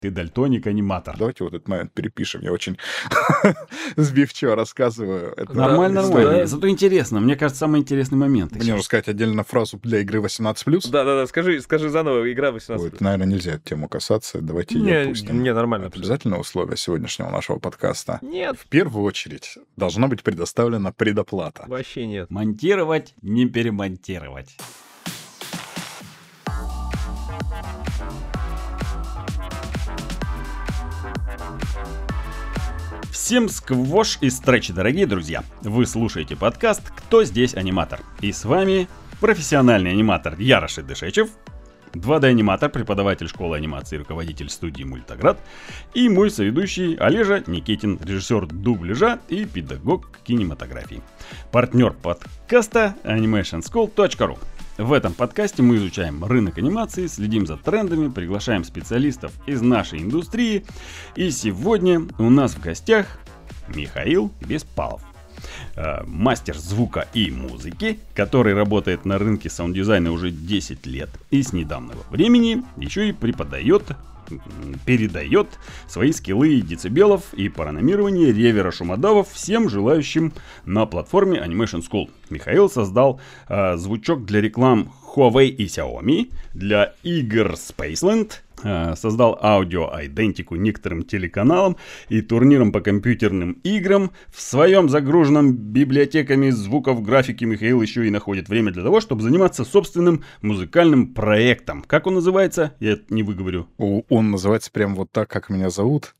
Ты дальтоник-аниматор. Давайте вот этот момент перепишем. Я очень сбивчиво рассказываю. Это нормально, нормально. Зато интересно. Мне кажется, самый интересный момент. Мне нужно сказать отдельно фразу для игры 18+. Да-да-да, скажи, скажи заново, игра 18+. Ой, наверное, нельзя эту тему касаться. Давайте ее пустим. Не, нормально. Обязательно условие сегодняшнего нашего подкаста. Нет. В первую очередь должна быть предоставлена предоплата. Вообще нет. Монтировать, не перемонтировать. Всем сквош и стретч, дорогие друзья! Вы слушаете подкаст «Кто здесь аниматор?» И с вами профессиональный аниматор Яроши Дышечев, 2D-аниматор, преподаватель школы анимации и руководитель студии Мультоград, и мой соведущий Олежа Никитин, режиссер дубляжа и педагог кинематографии. Партнер подкаста animationschool.ru в этом подкасте мы изучаем рынок анимации, следим за трендами, приглашаем специалистов из нашей индустрии. И сегодня у нас в гостях Михаил Беспалов э, мастер звука и музыки, который работает на рынке саунд-дизайна уже 10 лет и с недавнего времени еще и преподает передает свои скиллы децибелов и панорамирования реверба шумодавов всем желающим на платформе Animation School. Михаил создал э, звучок для реклам Huawei и Xiaomi, для игр Spaceland, создал аудио-идентику некоторым телеканалам и турнирам по компьютерным играм. В своем загруженном библиотеками звуков графики Михаил еще и находит время для того, чтобы заниматься собственным музыкальным проектом. Как он называется? Я не выговорю. Он называется прям вот так, как меня зовут.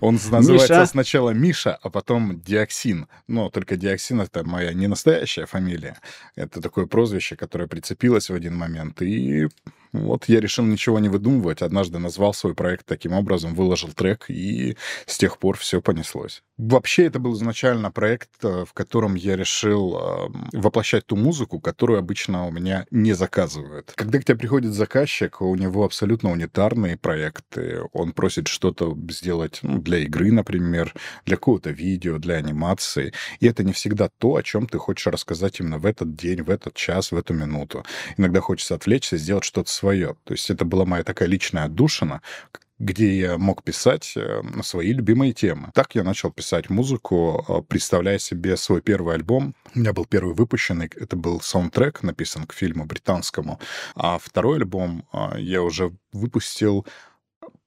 Он называется Миша. сначала Миша, а потом Диоксин. Но только Диоксин — это моя не настоящая фамилия. Это такое прозвище, которое прицепилось в один момент. И вот я решил ничего не выдумывать. Однажды назвал свой проект таким образом, выложил трек, и с тех пор все понеслось. Вообще, это был изначально проект, э, в котором я решил воплощать ту музыку, которую обычно у меня не заказывают. Когда к тебе приходит заказчик, у него абсолютно унитарные проекты. Он просит что-то сделать ну, для игры, например, для какого-то видео, для анимации. И это не всегда то, о чем ты хочешь рассказать именно в этот день, в этот час, в эту минуту. Иногда хочется отвлечься, сделать что-то свое. То есть это была моя такая личная отдушина, где я мог писать э, свои любимые темы. Так я начал писать музыку, э, представляя себе свой первый альбом. У меня был первый выпущенный, это был саундтрек, написан к фильму британскому. А второй альбом э, я уже выпустил,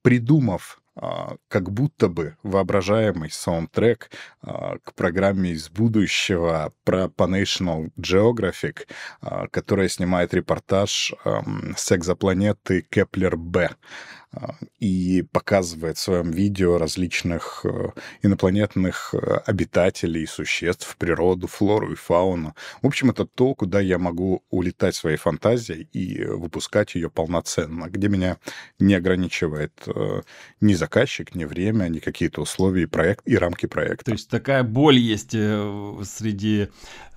придумав как будто бы воображаемый саундтрек а, к программе из будущего про по National Geographic, а, которая снимает репортаж с экзопланеты Кеплер-Б. А, и показывает в своем видео различных э, инопланетных э, обитателей, существ, природу, флору и фауну. В общем, это то, куда я могу улетать своей фантазией и выпускать ее полноценно, где меня не ограничивает э, ни заказчик, ни время, ни какие-то условия и, проект, и рамки проекта. То есть такая боль есть среди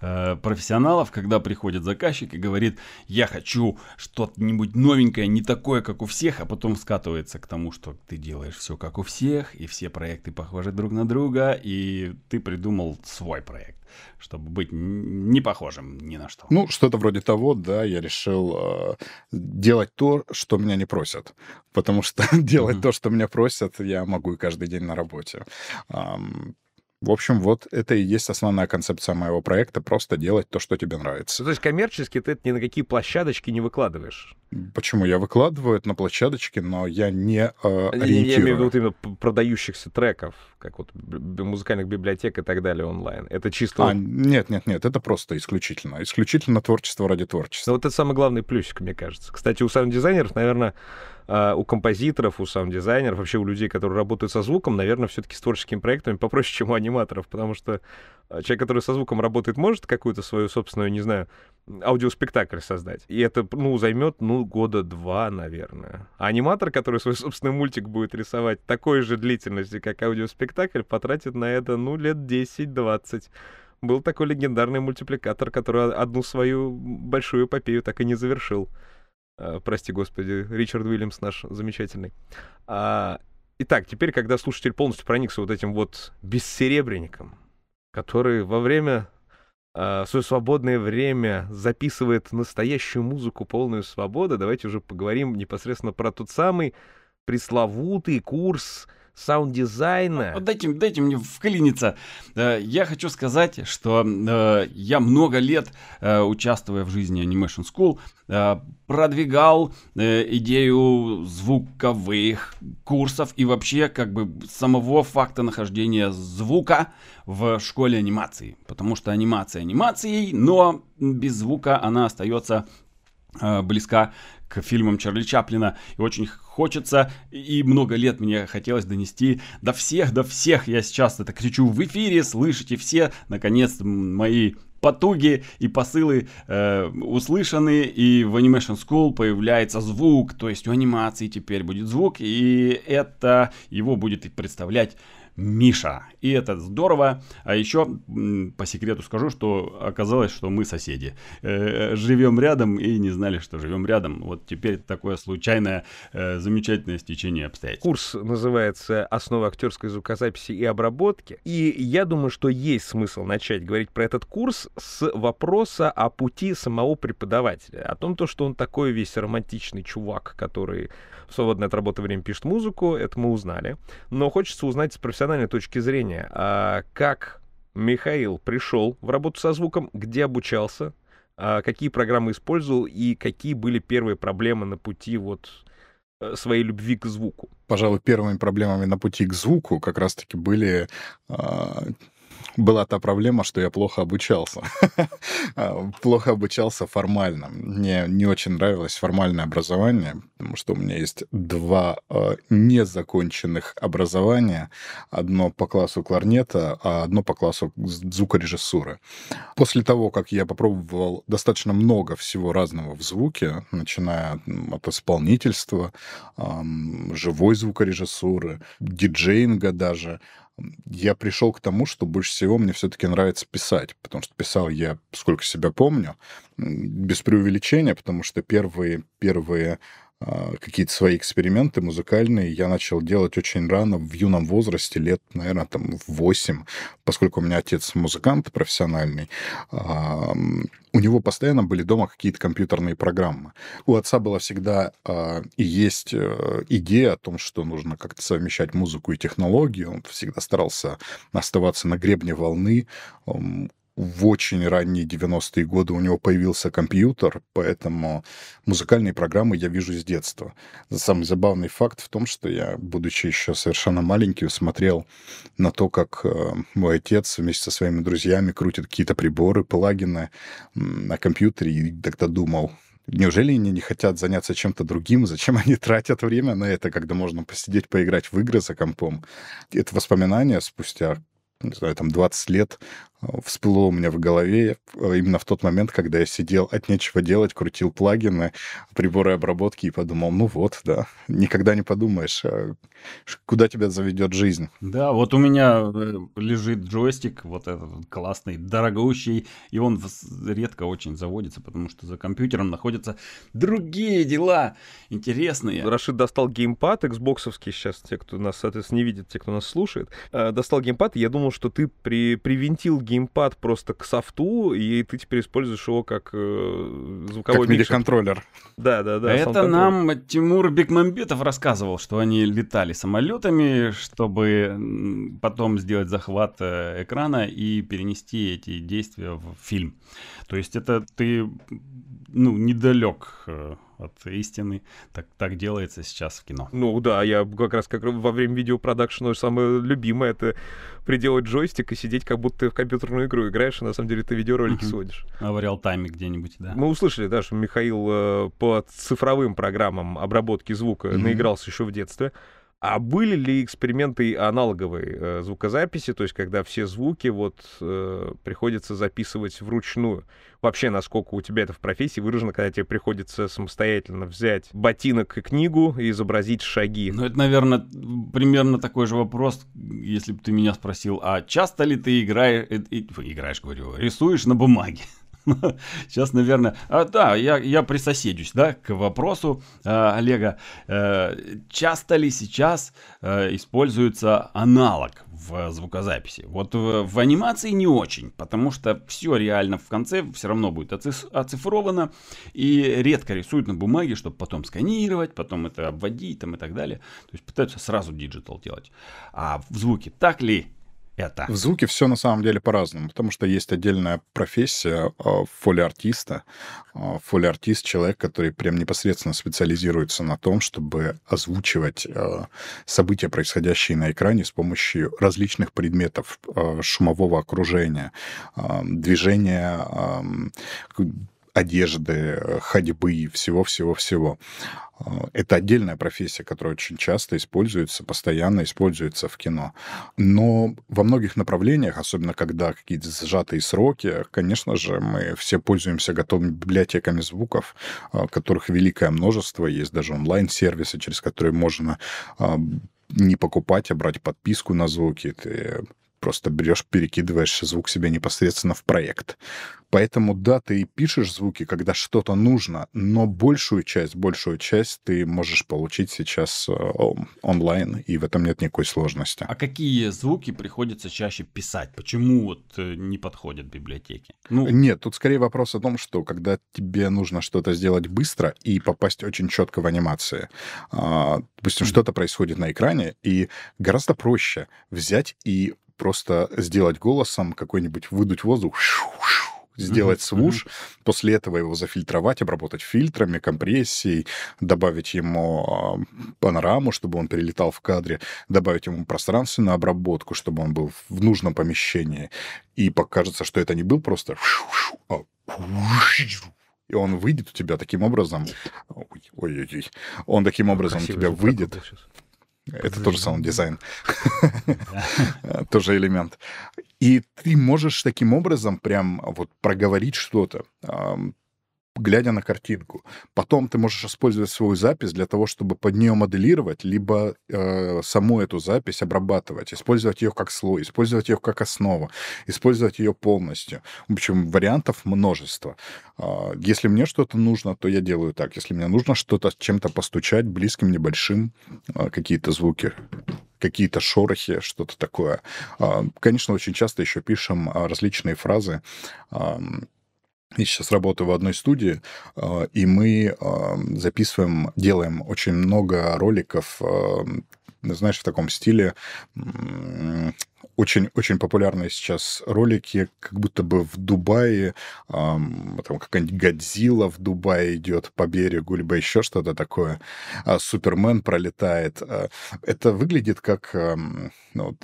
профессионалов, когда приходит заказчик и говорит, я хочу что-нибудь новенькое, не такое, как у всех, а потом скатывает скатывается к тому, что ты делаешь все как у всех, и все проекты похожи друг на друга, и ты придумал свой проект, чтобы быть не похожим ни на что. Ну, что-то вроде того, да, я решил э, делать то, что меня не просят, потому что делать то, что меня просят, я могу и каждый день на работе. В общем, вот это и есть основная концепция моего проекта — просто делать то, что тебе нравится. Ну, то есть коммерчески ты это ни на какие площадочки не выкладываешь? Почему? Я выкладываю это на площадочке, но я не э, ориентирую. Я имею в виду именно продающихся треков, как вот музыкальных библиотек и так далее онлайн. Это чисто... А, нет, нет, нет, это просто исключительно. Исключительно творчество ради творчества. Ну, вот это самый главный плюсик, мне кажется. Кстати, у саунд-дизайнеров, наверное, а, у композиторов, у саунд-дизайнеров, вообще у людей, которые работают со звуком, наверное, все-таки с творческими проектами попроще, чем у аниматоров, потому что а, человек, который со звуком работает, может какую-то свою собственную, не знаю, аудиоспектакль создать. И это, ну, займет, ну, года два, наверное. А аниматор, который свой собственный мультик будет рисовать такой же длительности, как аудиоспектакль, потратит на это, ну, лет 10-20 был такой легендарный мультипликатор, который одну свою большую эпопею так и не завершил. Э, прости господи, Ричард Уильямс наш замечательный. А, итак, теперь, когда слушатель полностью проникся вот этим вот бессеребренником, который во время а, в свое свободное время записывает настоящую музыку, полную свободы, давайте уже поговорим непосредственно про тот самый пресловутый курс саунд-дизайна. Вот дайте, дайте мне вклиниться. Э, я хочу сказать, что э, я много лет, э, участвуя в жизни Animation School, продвигал идею звуковых курсов и вообще как бы самого факта нахождения звука в школе анимации. Потому что анимация анимацией, но без звука она остается близка к фильмам Чарли Чаплина. И очень хочется, и много лет мне хотелось донести до всех, до всех. Я сейчас это кричу в эфире, слышите все, наконец, мои потуги и посылы э, услышаны, и в Animation School появляется звук, то есть у анимации теперь будет звук, и это его будет представлять Миша. И это здорово. А еще по секрету скажу, что оказалось, что мы соседи. Э, живем рядом и не знали, что живем рядом. Вот теперь такое случайное, э, замечательное стечение обстоятельств. Курс называется «Основы актерской звукозаписи и обработки». И я думаю, что есть смысл начать говорить про этот курс с вопроса о пути самого преподавателя. О том, то, что он такой весь романтичный чувак, который свободное от работы время пишет музыку, это мы узнали. Но хочется узнать с профессиональной точки зрения, а как Михаил пришел в работу со звуком, где обучался, а какие программы использовал и какие были первые проблемы на пути вот э, своей любви к звуку? Пожалуй, первыми проблемами на пути к звуку как раз-таки были а, была та проблема, что я плохо обучался. А, плохо обучался формально. Мне не очень нравилось формальное образование, потому что у меня есть два э, незаконченных образования. Одно по классу кларнета, а одно по классу звукорежиссуры. После того, как я попробовал достаточно много всего разного в звуке, начиная от исполнительства, живой звукорежиссуры, диджеинга даже, я пришел к тому, что больше всего мне все-таки нравится писать, потому что писал я, сколько себя помню, без преувеличения, потому что первые, первые какие-то свои эксперименты музыкальные я начал делать очень рано, в юном возрасте, лет, наверное, там в 8, поскольку у меня отец музыкант профессиональный, у него постоянно были дома какие-то компьютерные программы. У отца была всегда э, и есть э, идея о том, что нужно как-то совмещать музыку и технологии. Он всегда старался оставаться на гребне волны в очень ранние 90-е годы у него появился компьютер, поэтому музыкальные программы я вижу с детства. Самый забавный факт в том, что я, будучи еще совершенно маленьким, смотрел на то, как э, мой отец вместе со своими друзьями крутит какие-то приборы, плагины на компьютере, и тогда думал, Неужели они не хотят заняться чем-то другим? Зачем они тратят время на это, когда можно посидеть, поиграть в игры за компом? Это воспоминания спустя не знаю, там 20 лет всплыло у меня в голове э, именно в тот момент, когда я сидел от нечего делать, крутил плагины, приборы обработки и подумал, ну вот, да, никогда не подумаешь, а куда тебя заведет жизнь. Да, вот у меня э, лежит джойстик, вот этот классный, дорогущий, и он редко очень заводится, потому что за компьютером находятся другие дела интересные. Рашид достал геймпад, Xboxовский сейчас, те, кто нас, соответственно, не видит, те, кто нас слушает, э, достал геймпад, и я думал, что ты при, привинтил геймпад просто к софту, и ты теперь используешь его как э, звуковой как MIDI-контроллер. Да, да, да. Это нам Тимур Бекмамбетов рассказывал, что они летали самолетами, чтобы потом сделать захват э, экрана и перенести эти действия в фильм. То есть это ты ну, недалек э, от истины. Так, так делается сейчас в кино. Ну да, я как раз как во время видеопродакшена самое любимое это приделать джойстик и сидеть, как будто ты в компьютерную игру играешь, и на самом деле ты видеоролики uh-huh. сводишь. А в реал-тайме где-нибудь, да. Мы услышали, да, что Михаил э, по цифровым программам обработки звука uh-huh. наигрался еще в детстве. А были ли эксперименты аналоговой э, звукозаписи, то есть когда все звуки вот э, приходится записывать вручную? Вообще, насколько у тебя это в профессии выражено, когда тебе приходится самостоятельно взять ботинок и книгу и изобразить шаги? Ну, это, наверное, примерно такой же вопрос, если бы ты меня спросил, а часто ли ты играешь, э, играешь, говорю, рисуешь на бумаге? Сейчас, наверное... А, да, я, я присоседюсь, да, к вопросу э, Олега. Э, часто ли сейчас э, используется аналог в звукозаписи? Вот в, в анимации не очень, потому что все реально в конце все равно будет оцифровано, и редко рисуют на бумаге, чтобы потом сканировать, потом это обводить там, и так далее. То есть пытаются сразу digital делать. А в звуке так ли это? В звуке все на самом деле по-разному, потому что есть отдельная профессия э, foley-артиста. Э, фоли-артист — человек, который прям непосредственно специализируется на том, чтобы озвучивать э, события, происходящие на экране с помощью различных предметов шумового окружения, движения одежды, ходьбы, всего-всего-всего. Это отдельная профессия, которая очень часто используется, постоянно используется в кино. Но во многих направлениях, особенно когда какие-то сжатые сроки, конечно же, мы все пользуемся готовыми библиотеками звуков, а, которых великое множество. Есть даже онлайн-сервисы, через которые можно не покупать, а брать подписку на звуки. Ты просто берешь, перекидываешь звук себе непосредственно в проект. Поэтому, да, ты пишешь звуки, когда что-то нужно, но большую часть, большую часть ты можешь получить сейчас э, онлайн, и в этом нет никакой сложности. А какие звуки приходится чаще писать? Почему вот э, не подходят библиотеки? Ну... Нет, тут скорее вопрос о том, что когда тебе нужно что-то сделать быстро и попасть очень четко в анимации, а, допустим, mm-hmm. что-то происходит на экране, и гораздо проще взять и просто сделать голосом какой-нибудь, выдуть воздух, сделать свуш, mm-hmm. после этого его зафильтровать, обработать фильтрами, компрессией, добавить ему э, панораму, чтобы он перелетал в кадре, добавить ему пространственную обработку, чтобы он был в нужном помещении. И покажется, что это не был просто а и он выйдет у тебя таким образом. Ой-ой-ой. Он таким образом у тебя выйдет. Это тоже саунд-дизайн. Тоже элемент. И ты можешь таким образом прям вот проговорить что-то глядя на картинку. Потом ты можешь использовать свою запись для того, чтобы под нее моделировать, либо э, саму эту запись обрабатывать, использовать ее как слой, использовать ее как основу, использовать ее полностью. В общем, вариантов множество. Э, если мне что-то нужно, то я делаю так. Если мне нужно что-то чем-то постучать, близким, небольшим, э, какие-то звуки, какие-то шорохи, что-то такое. А, конечно, очень часто еще пишем различные фразы я сейчас работаю в одной студии, а, и мы записываем, делаем очень много роликов, знаешь, в таком стиле. Очень, очень популярные сейчас ролики, как будто бы в Дубае, там какая-нибудь Годзилла в Дубае идет по берегу, либо еще что-то такое. А Супермен пролетает. А, это выглядит как ну,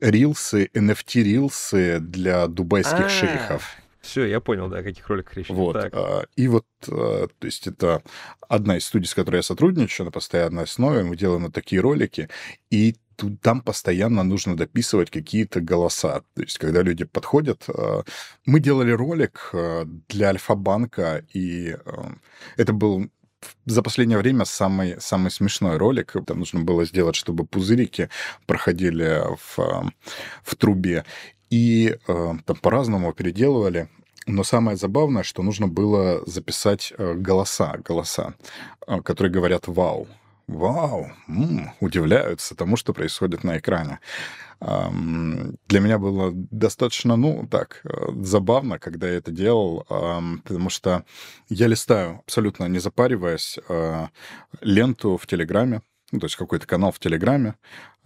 рилсы, NFT-рилсы для дубайских А-а-а. шейхов. Все, я понял, да, о каких роликах речь. Вот. Так. А, и вот, а, то есть это одна из студий, с которой я сотрудничаю на постоянной основе. Мы делаем вот такие ролики, и тут, там постоянно нужно дописывать какие-то голоса. То есть, когда люди подходят... А, мы делали ролик для Альфа-банка, и это был за последнее время самый, самый смешной ролик. Там нужно было сделать, чтобы пузырики проходили в, в трубе. И э, там по-разному переделывали. Но самое забавное, что нужно было записать э, голоса, голоса, э, которые говорят «вау». Вау, м-м, удивляются тому, что происходит на экране. Для меня было достаточно, ну, так, э, забавно, когда я это делал, потому что я листаю, абсолютно не запариваясь, ленту в Телеграме, ну, то есть какой-то канал в Телеграме,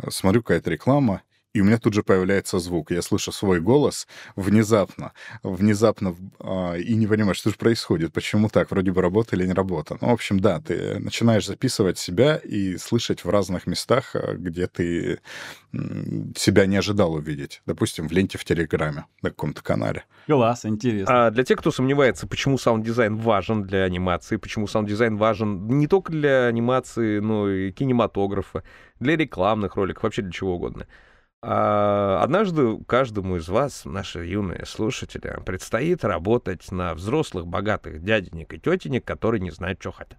смотрю какая-то реклама, и у меня тут же появляется звук. Я слышу свой голос внезапно, внезапно, э, и не понимаю, что же происходит, почему так, вроде бы работа или не работа. Ну, в общем, да, ты начинаешь записывать себя и слышать в разных местах, а, где ты себя не ожидал увидеть. Допустим, в ленте в Телеграме, на каком-то канале. Класс, интересно. А для тех, кто сомневается, почему саунд-дизайн важен для анимации, почему саунд-дизайн важен не только для анимации, но и кинематографа, для рекламных роликов, вообще для чего угодно — а однажды каждому из вас, наши юные слушатели, предстоит работать на взрослых, богатых дяденек и тетенек, которые не знают, что хотят.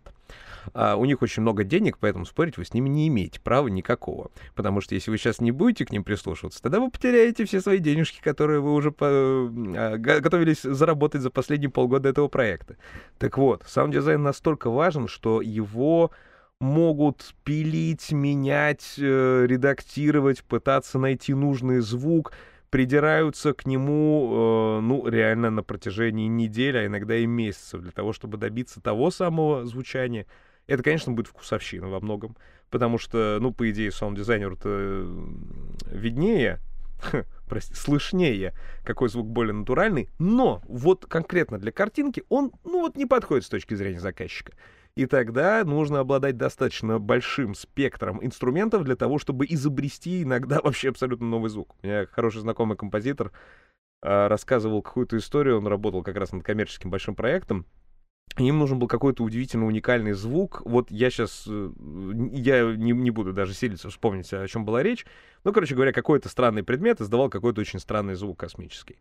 А у них очень много денег, поэтому спорить вы с ними не имеете права никакого. Потому что если вы сейчас не будете к ним прислушиваться, тогда вы потеряете все свои денежки, которые вы уже по... А, готовились заработать за последние полгода этого проекта. Так вот, саунд-дизайн настолько важен, что его могут пилить, менять, э, редактировать, пытаться найти нужный звук — придираются к нему, э, ну, реально на протяжении недели, а иногда и месяцев, для того, чтобы добиться того самого звучания. Это, конечно, будет вкусовщина во многом, потому что, ну, по идее, саунд-дизайнеру-то виднее, прости, слышнее, какой звук более натуральный, но вот конкретно для картинки он, ну, вот не подходит с точки зрения заказчика. И тогда нужно обладать достаточно большим спектром инструментов для того, чтобы изобрести иногда вообще абсолютно новый звук. У меня хороший знакомый композитор э, рассказывал какую-то историю, он работал как раз над коммерческим большим проектом, им нужен был какой-то удивительно уникальный звук. Вот я сейчас, э, я не, не буду даже силиться вспомнить, о чем была речь. Ну, короче говоря, какой-то странный предмет издавал какой-то очень странный звук космический.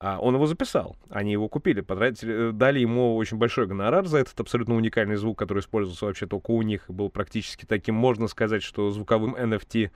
А он его записал, они его купили, потратили, э, дали ему очень большой гонорар за этот абсолютно уникальный звук, который использовался вообще только у них, был практически таким, можно сказать, что звуковым NFT,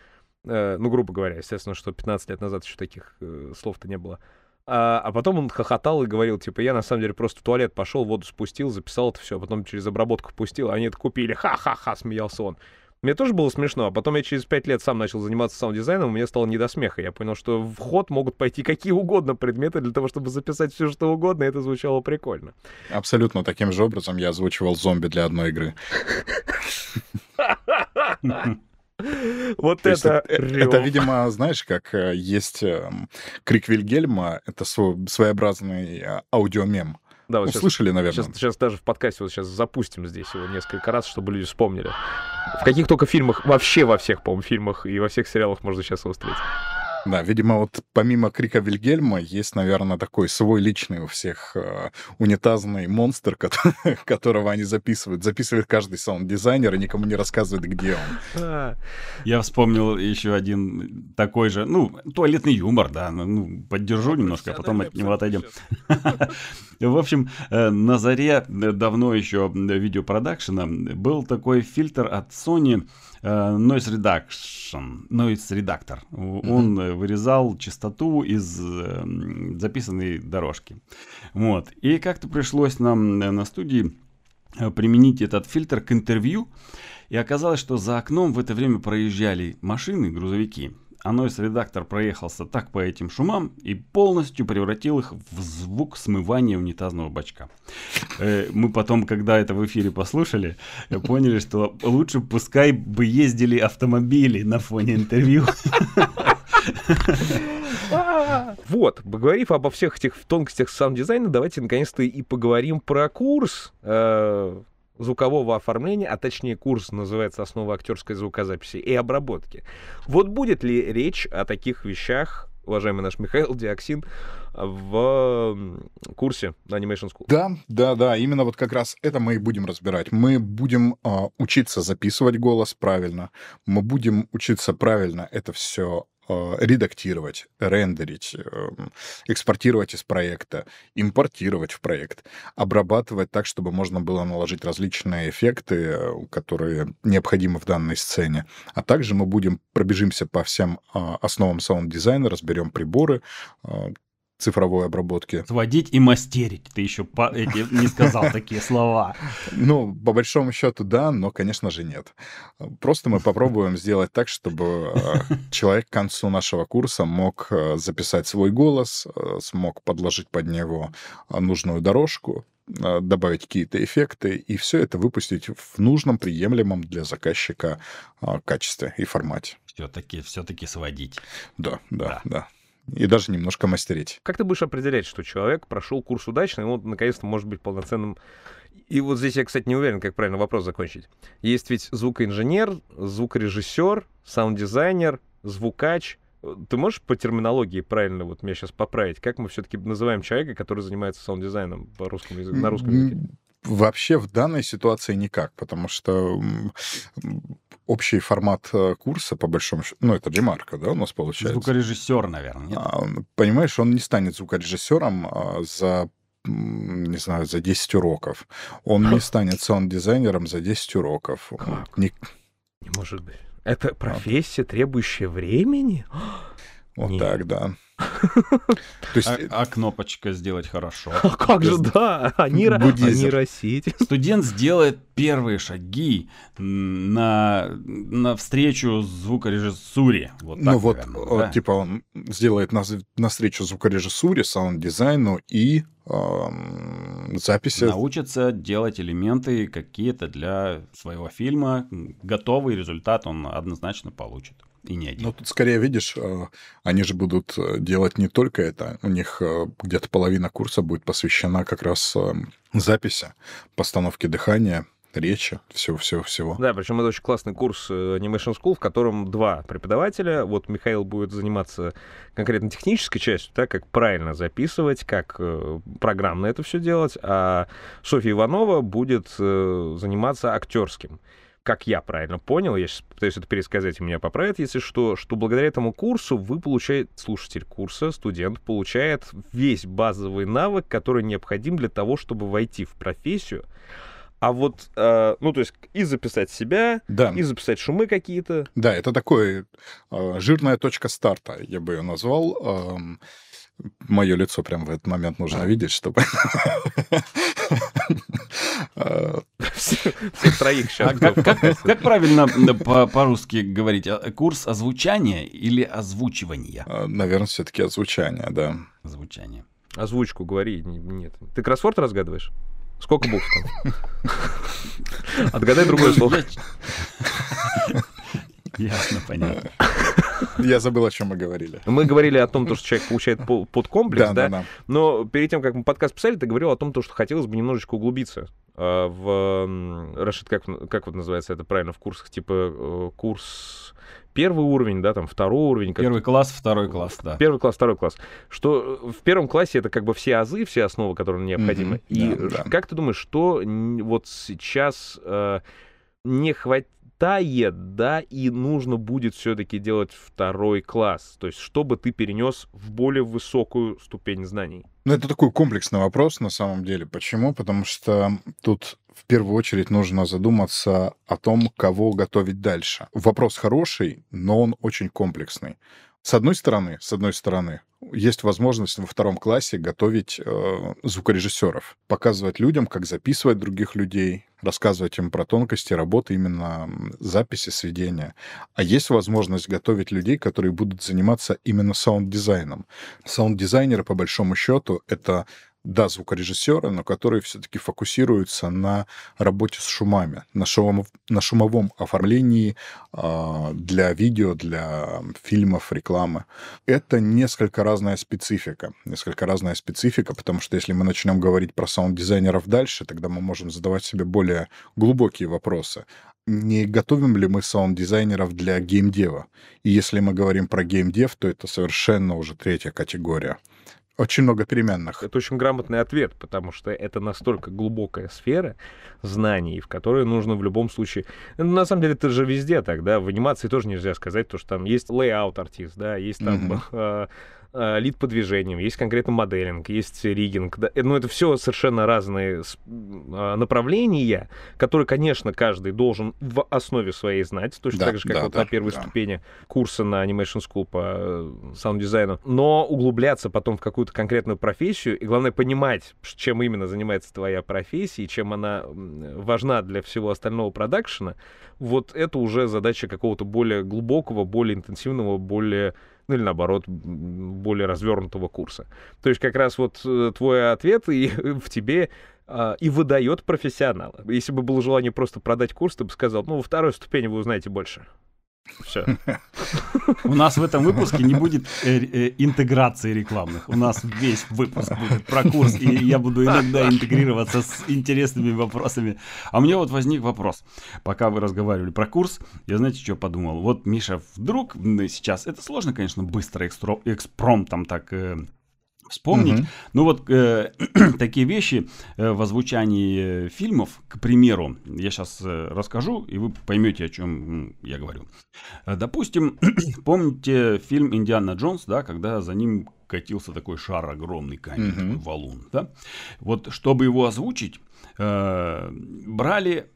э, ну, грубо говоря, естественно, что 15 лет назад еще таких э, слов-то не было. А, а потом он хохотал и говорил, типа, я на самом деле просто в туалет пошел, воду спустил, записал это все, а потом через обработку пустил, а они это купили, ха-ха-ха, смеялся он. Мне тоже было смешно, а потом я через пять лет сам начал заниматься саунд-дизайном, и мне стало не до смеха. Я понял, что в ход могут пойти какие угодно предметы для того, чтобы записать все, что угодно, и это звучало прикольно. Абсолютно таким же образом я озвучивал зомби для одной игры. Вот это Это, видимо, знаешь, как э, есть эм, крик Вильгельма, это своеобразный э, аудиомем. Да, вот Услышали, сейчас, наверное. Сейчас, сейчас даже в подкасте вот сейчас запустим здесь его несколько раз, чтобы люди вспомнили. В каких только фильмах, вообще во всех, по-моему, фильмах и во всех сериалах можно сейчас его встретить. Да, видимо, вот помимо крика Вильгельма есть, наверное, такой свой личный у всех э, унитазный монстр, который, которого они записывают. Записывает каждый саунд-дизайнер и никому не рассказывает, где он. Я вспомнил еще один такой же, ну, туалетный юмор, да, ну, ну поддержу немножко, а потом от него отойдем. В общем, э, на заре давно еще видеопродакшена был такой фильтр от Sony, Э, noise Reduction, Noise Reductor. Он mm-hmm. вырезал частоту из э, записанной дорожки. Вот. И как-то пришлось нам на студии применить этот фильтр к интервью. И оказалось, что за окном в это время проезжали машины, грузовики а Noise-редактор проехался так по этим шумам и полностью превратил их в звук смывания унитазного бачка. Э, мы потом, когда это в эфире послушали, поняли, что лучше пускай бы ездили автомобили на фоне интервью. Вот, поговорив обо всех этих тонкостях саунд-дизайна, давайте наконец-то и поговорим про курс э, звукового оформления, а точнее курс называется «Основа актерской звукозаписи и обработки». Вот будет ли речь о таких вещах, уважаемый наш Михаил Диоксин, в курсе Animation School. Да, да, да, именно вот как раз это мы и будем разбирать. Мы будем э, учиться записывать голос правильно, мы будем учиться правильно это все редактировать, рендерить, эм, экспортировать из проекта, импортировать в проект, обрабатывать так, чтобы можно было наложить различные эффекты, э, которые необходимы в данной сцене. А также мы будем пробежимся по всем основам саунд-дизайна, разберем приборы, э, цифровой обработки. Сводить и мастерить. Ты еще по, эти, не сказал такие слова. Ну, по большому счету, да, но, конечно же, нет. Просто мы попробуем сделать так, чтобы э, человек к концу нашего курса мог э, записать свой голос, э, смог подложить под него нужную дорожку, добавить какие-то эффекты и все это выпустить в нужном, приемлемом для заказчика качестве и формате. Все-таки, все-таки сводить. Да, да, да. да и даже немножко мастерить. Как ты будешь определять, что человек прошел курс удачно, и он наконец-то может быть полноценным и вот здесь я, кстати, не уверен, как правильно вопрос закончить. Есть ведь звукоинженер, звукорежиссер, саунд-дизайнер, звукач. Ты можешь по терминологии правильно вот меня сейчас поправить? Как мы все-таки называем человека, который занимается саунд-дизайном по русскому языку, на русском языке? Вообще в данной ситуации никак, потому что общий формат э, курса, по большому счету, ну, это ремарка, да, у нас получается? Звукорежиссер, наверное, нет? А, понимаешь, он не станет звукорежиссером а, за не знаю, за 10 уроков. Он не станет саунд-дизайнером за 10 уроков. Как? Не... не может быть. Это профессия, требующая времени? Вот Нет. так, да. То есть... а, а кнопочка сделать хорошо. А как же, да, а нейросеть. Студент сделает первые шаги на, на встречу звукорежиссуре. Вот ну вот, наверное, да? типа он сделает на, на встречу звукорежиссуре, саунд-дизайну и э, записи. Научится делать элементы какие-то для своего фильма. Готовый результат он однозначно получит и не один. Ну, тут скорее, видишь, э, они же будут э, делать не только это. У них э, где-то половина курса будет посвящена как раз записи, постановке дыхания, речи, всего-всего-всего. Да, причем это очень классный курс Animation School, в котором два преподавателя. Вот Михаил будет заниматься конкретно технической частью, так как правильно записывать, как программно это все делать, а Софья Иванова будет заниматься актерским как я правильно понял, я сейчас пытаюсь это пересказать, и меня поправят, если что, что благодаря этому курсу вы получаете, слушатель курса, студент, получает весь базовый навык, который необходим для того, чтобы войти в профессию. А вот, э, ну, то есть и записать себя, да. и записать шумы какие-то. Да, это такой э, жирная точка старта, я бы ее назвал. Э, Мое лицо прям в этот момент нужно видеть, чтобы... Всех троих сейчас. А как правильно по-русски говорить? А, курс озвучания или озвучивания? А, Наверное, все-таки озвучание, да. Озвучание. Озвучку говори. Нет. Ты кроссворд разгадываешь? Сколько букв там? Отгадай другое слово. Ясно, понятно. Я забыл, о чем мы говорили. Мы говорили о том, что человек получает подкомплекс, да, да? да, да. Но перед тем, как мы подкаст писали, ты говорил о том, что хотелось бы немножечко углубиться а, в... Рашид, как, как вот называется это правильно в курсах? Типа э, курс первый уровень, да, там второй уровень. Как... Первый класс, второй класс, да. Первый класс, второй класс. Что в первом классе это как бы все азы, все основы, которые необходимы. Mm-hmm, И да, как ты думаешь, что вот сейчас э, не хватит хватает, да, и нужно будет все-таки делать второй класс, то есть чтобы ты перенес в более высокую ступень знаний? Ну, это такой комплексный вопрос на самом деле. Почему? Потому что тут в первую очередь нужно задуматься о том, кого готовить дальше. Вопрос хороший, но он очень комплексный. С одной стороны, с одной стороны, есть возможность во втором классе готовить э, звукорежиссеров, показывать людям, как записывать других людей, рассказывать им про тонкости работы именно записи, сведения. А есть возможность готовить людей, которые будут заниматься именно саунд-дизайном. Саунд-дизайнеры, по большому счету, это да, звукорежиссеры, но которые все-таки фокусируются на работе с шумами, на, шумов, на шумовом оформлении э, для видео, для фильмов, рекламы. Это несколько разная специфика. Несколько разная специфика, потому что если мы начнем говорить про саунд-дизайнеров дальше, тогда мы можем задавать себе более глубокие вопросы. Не готовим ли мы саунд-дизайнеров для геймдева? И если мы говорим про геймдев, то это совершенно уже третья категория. Очень много переменных. Это очень грамотный ответ, потому что это настолько глубокая сфера знаний, в которой нужно в любом случае... На самом деле, это же везде так, да, в анимации тоже нельзя сказать, то, что там есть layout артист, да, есть там mm-hmm. Э, лид по движениям, есть конкретно моделинг, есть ригинг. Да, ну, это все совершенно разные а, направления, которые, конечно, каждый должен в основе своей знать, точно да, так же, как да, вот да, на первой да. ступени курса на Animation School по э, саунд-дизайну. Но углубляться потом в какую-то конкретную профессию, и главное понимать, чем именно занимается твоя профессия, и чем она важна для всего остального продакшена, вот это уже задача какого-то более глубокого, более интенсивного, более ну или наоборот, более развернутого курса. То есть как раз вот э, твой ответ и в тебе а, и выдает профессионала. Если бы было желание просто продать курс, ты бы сказал, ну, во второй ступени вы узнаете больше. Все. У нас в этом выпуске не будет э, э, интеграции рекламных. У нас весь выпуск будет про курс, и я буду иногда интегрироваться с интересными вопросами. А у меня вот возник вопрос. Пока вы разговаривали про курс, я знаете, что подумал? Вот, Миша, вдруг сейчас, это сложно, конечно, быстро экспромтом так э, вспомнить. Угу. Ну вот э, такие вещи э, в озвучании фильмов, к примеру, я сейчас э, расскажу, и вы поймете, о чем я говорю. Э, допустим, помните фильм «Индиана Джонс», да, когда за ним катился такой шар огромный камень, угу. такой валун. Да? Вот чтобы его озвучить, э, брали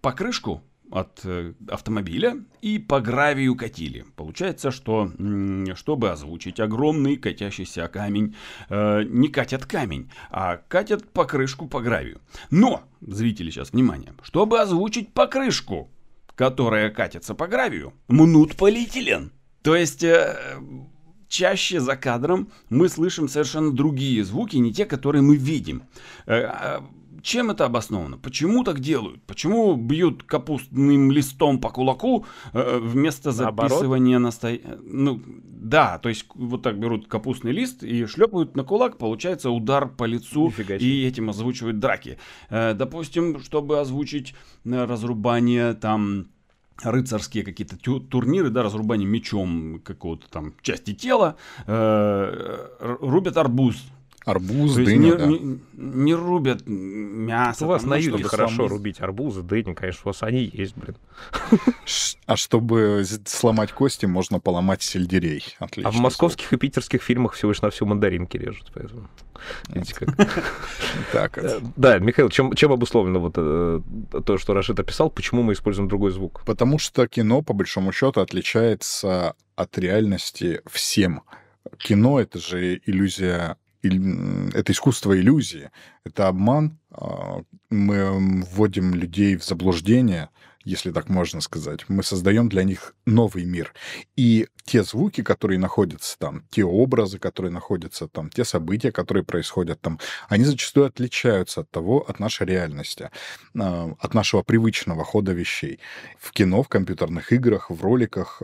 покрышку от э, автомобиля и по гравию катили. Получается, что чтобы озвучить огромный катящийся камень, э, не катят камень, а катят покрышку по гравию. Но, зрители, сейчас внимание, чтобы озвучить покрышку, которая катится по гравию, мнут полиэтилен. То есть э, чаще за кадром мы слышим совершенно другие звуки, не те, которые мы видим. Чем это обосновано? Почему так делают? Почему бьют капустным листом по кулаку э, вместо записывания настоящего? Ну, да, то есть вот так берут капустный лист и шлепают на кулак, получается удар по лицу, и этим озвучивают драки. Э, допустим, чтобы озвучить э, разрубание там рыцарские какие-то турниры, да, разрубание мечом какого-то там части тела, э, рубят арбуз Арбуз, То дыня, не, да. не, не рубят мясо. У вас на юге хорошо сломать. рубить арбузы, дыни, конечно, у вас они есть, блин. А чтобы сломать кости, можно поломать сельдерей. Отлично. А в московских и питерских фильмах всего лишь на всю мандаринки режут, поэтому... Видите, как... Так. Э, да, Михаил, чем, чем обусловлено вот э, то, что Рашид описал, почему мы используем другой звук? Потому что кино, по большому счету, отличается от реальности всем. Кино — это же иллюзия это искусство иллюзии, это обман. А, мы вводим людей в заблуждение, если так можно сказать. Мы создаем для них новый мир. И те звуки, которые находятся там, те образы, которые находятся там, те события, которые происходят там, они зачастую отличаются от того, от нашей реальности, а, от нашего привычного хода вещей. В кино, в компьютерных играх, в роликах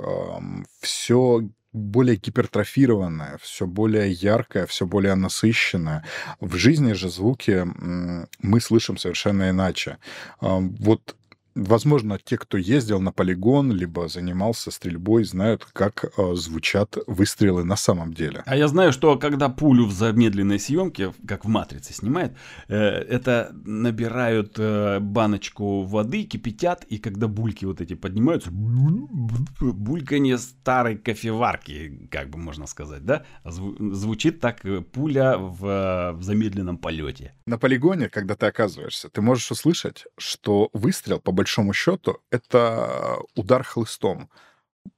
все более гипертрофированное, все более яркое, все более насыщенное. В жизни же звуки мы слышим совершенно иначе. Вот Возможно, те, кто ездил на полигон, либо занимался стрельбой, знают, как э, звучат выстрелы на самом деле. А я знаю, что когда пулю в замедленной съемке, как в «Матрице» снимает, э, это набирают э, баночку воды, кипятят, и когда бульки вот эти поднимаются, бульканье старой кофеварки, как бы можно сказать, да? Зву- звучит так э, пуля в, в замедленном полете. На полигоне, когда ты оказываешься, ты можешь услышать, что выстрел по большому большому счету, это удар хлыстом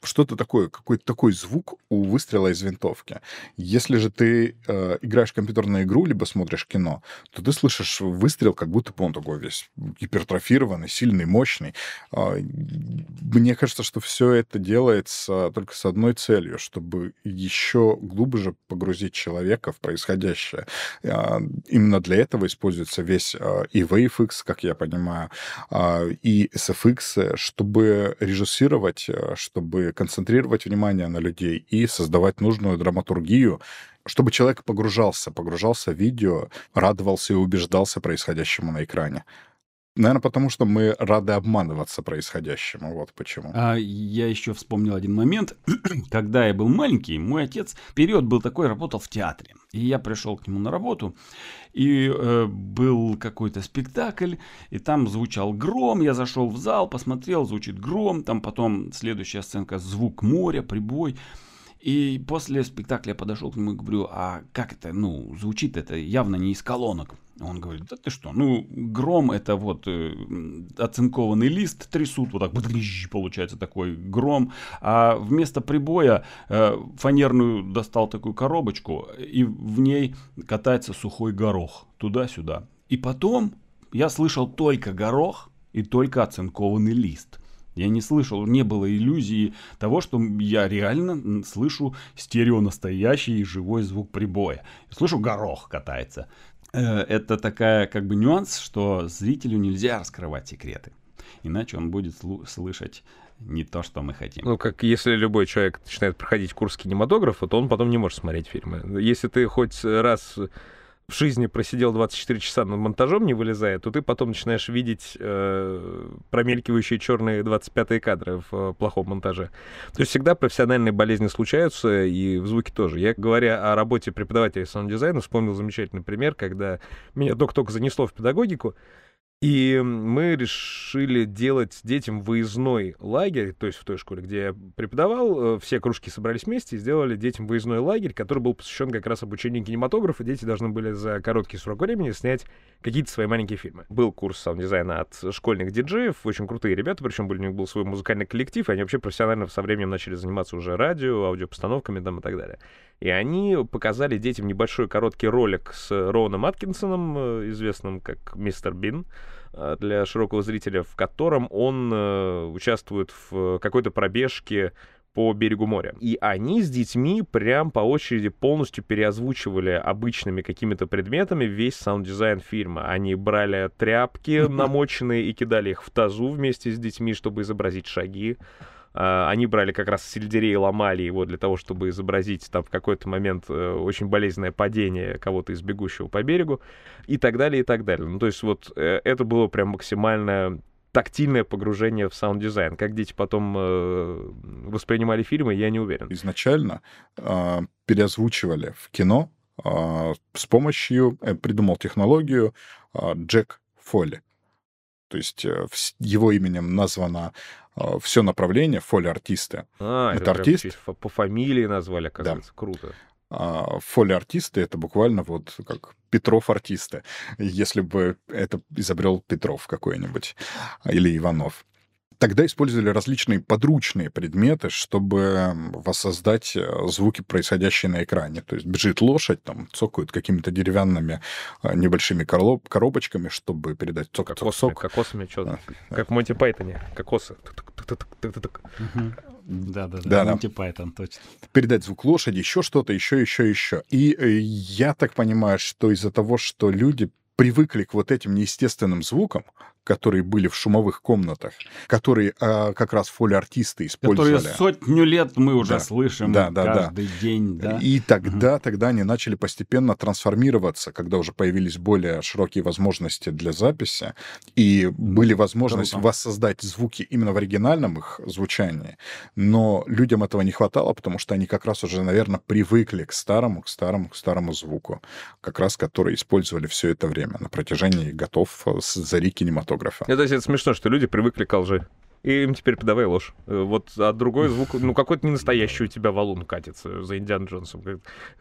что-то такое, какой-то такой звук у выстрела из винтовки. Если же ты э, играешь в компьютерную игру, либо смотришь кино, то ты слышишь выстрел, как будто бы он такой весь гипертрофированный, сильный, мощный. Э, мне кажется, что все это делается только с одной целью, чтобы еще глубже погрузить человека в происходящее. Э, именно для этого используется весь э, и WaveX, как я понимаю, э, и SFX, чтобы режиссировать, э, чтобы чтобы концентрировать внимание на людей и создавать нужную драматургию, чтобы человек погружался, погружался в видео, радовался и убеждался происходящему на экране. Наверное, потому что мы рады обманываться происходящему. Вот почему. А я еще вспомнил один момент. Когда я был маленький, мой отец период был такой, работал в театре. И я пришел к нему на работу, и э, был какой-то спектакль, и там звучал гром. Я зашел в зал, посмотрел, звучит гром. Там потом следующая сценка звук моря, прибой. И после спектакля я подошел к нему и говорю, а как это, ну, звучит это явно не из колонок. Он говорит, да ты что, ну, гром это вот э, оцинкованный лист трясут, вот так, получается такой гром, а вместо прибоя э, фанерную достал такую коробочку, и в ней катается сухой горох туда-сюда. И потом я слышал только горох и только оцинкованный лист. Я не слышал, не было иллюзии того, что я реально слышу стерео настоящий живой звук прибоя. Слышу, горох катается. Э, это такая как бы нюанс, что зрителю нельзя раскрывать секреты. Иначе он будет слышать не то, что мы хотим. Ну, как если любой человек начинает проходить курс кинематографа, то он потом не может смотреть фильмы. Если ты хоть раз в жизни просидел 24 часа над монтажом, не вылезая, то ты потом начинаешь видеть э, промелькивающие черные 25-е кадры в э, плохом монтаже. То есть всегда профессиональные болезни случаются, и в звуке тоже. Я, говоря о работе преподавателя саунд-дизайна, вспомнил замечательный пример, когда меня только-только занесло в педагогику, И мы решили делать детям выездной лагерь, то есть в той школе, где я преподавал, э, все кружки собрались вместе и сделали детям выездной лагерь, который был посвящен как раз обучению кинематографа. Дети должны были за короткий срок времени снять какие-то свои маленькие фильмы. Был курс саунд-дизайна от школьных диджеев, очень крутые ребята, причем у них был свой музыкальный коллектив, и они вообще профессионально со временем начали заниматься уже радио, аудиопостановками там и так далее. И они показали детям небольшой короткий ролик с Роуэном Аткинсоном, э, известным как Мистер Бин, э, для широкого зрителя, в котором он э, участвует в какой-то пробежке по берегу моря. И они с детьми прям по очереди полностью переозвучивали обычными какими-то предметами весь саунд-дизайн фильма. Они брали тряпки намоченные и кидали их в тазу вместе с детьми, чтобы изобразить шаги. А, они брали как раз сельдерей, ломали его для того, чтобы изобразить там в какой-то момент э, очень болезненное падение кого-то из бегущего по берегу и так далее, и так далее. Ну, то есть вот э, это было прям максимально тактильное погружение в саунд-дизайн. Как дети потом э, воспринимали фильмы, я не уверен. Изначально э, переозвучивали в кино э, с помощью, э, придумал технологию э, Джек Фолли. То есть э, его именем названо э, все направление фоли-артисты. А, это, это артист. по фамилии назвали, оказывается. Да. Круто. А фоли-артисты — это буквально вот как Петров-артисты, если бы это изобрел Петров какой-нибудь или Иванов. Тогда использовали различные подручные предметы, чтобы воссоздать э, звуки, происходящие на экране. То есть бежит лошадь, там цокают какими-то деревянными э, небольшими коробочками, чтобы передать цок кокосами, Кокосами, что? А, как в Монти Пайтоне, кокосы. Да, да, да, Монти Пайтон, точно. Передать звук лошади, еще что-то, еще, еще, еще. И э, я так понимаю, что из-за того, что люди привыкли к вот этим неестественным звукам, которые были в шумовых комнатах, которые а, как раз фоли-артисты использовали. Которые сотню лет мы уже да. слышим да, да, каждый да. день. Да? И тогда, угу. тогда они начали постепенно трансформироваться, когда уже появились более широкие возможности для записи, и были возможность Круто. воссоздать звуки именно в оригинальном их звучании. Но людям этого не хватало, потому что они как раз уже, наверное, привыкли к старому, к старому, к старому звуку, как раз который использовали все это время на протяжении готов э, зари кинематографа кинематографа. Это, это смешно, что люди привыкли к лжи. И им теперь подавай ложь. Э, вот, а другой звук, ну, какой-то не настоящий у тебя валун катится за Индиан Джонсом.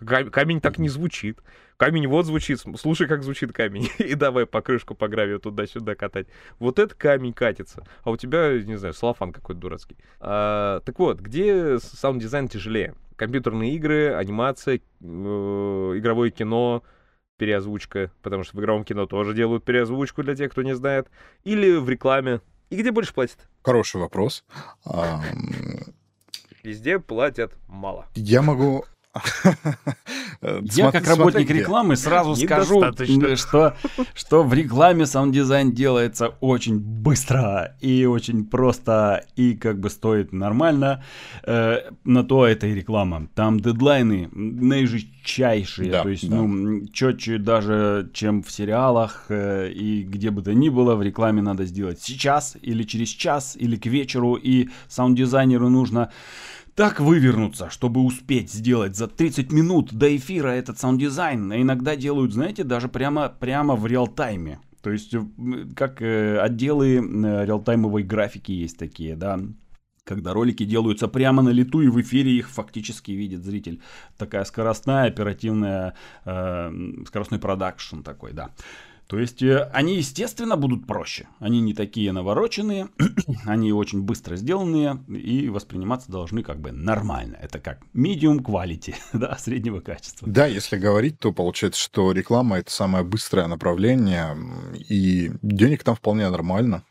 Камень так не звучит. Камень вот звучит, слушай, как звучит камень. И давай покрышку по гравию туда-сюда катать. Вот этот камень катится. А у тебя, не знаю, целлофан какой-то дурацкий. А, так вот, где саунд-дизайн тяжелее? Компьютерные игры, анимация, э, игровое кино, переозвучка, потому что в игровом кино тоже делают переозвучку для тех, кто не знает, или в рекламе. И где больше платят? Хороший вопрос. Везде платят мало. Я могу я, как работник рекламы, сразу скажу, что, что в рекламе саунд-дизайн делается очень быстро и очень просто, и как бы стоит нормально. Э, на то это и реклама. Там дедлайны наижесточайшие, да, то есть, да. ну, четче даже, чем в сериалах, э, и где бы то ни было, в рекламе надо сделать сейчас, или через час, или к вечеру, и саунд-дизайнеру нужно так вывернуться, чтобы успеть сделать за 30 минут до эфира этот саунд-дизайн. Иногда делают, знаете, даже прямо, прямо в реал-тайме. То есть, как э, отделы э, реалтаймовой графики есть такие, да, когда ролики делаются прямо на лету и в эфире их фактически видит зритель. Такая скоростная, оперативная, э, скоростной продакшн такой, да. То есть э, они, естественно, будут проще. Они не такие навороченные, они очень быстро сделанные и восприниматься должны как бы нормально. Это как medium quality, да, среднего качества. Да, если говорить, то получается, что реклама — это самое быстрое направление, и денег там вполне нормально.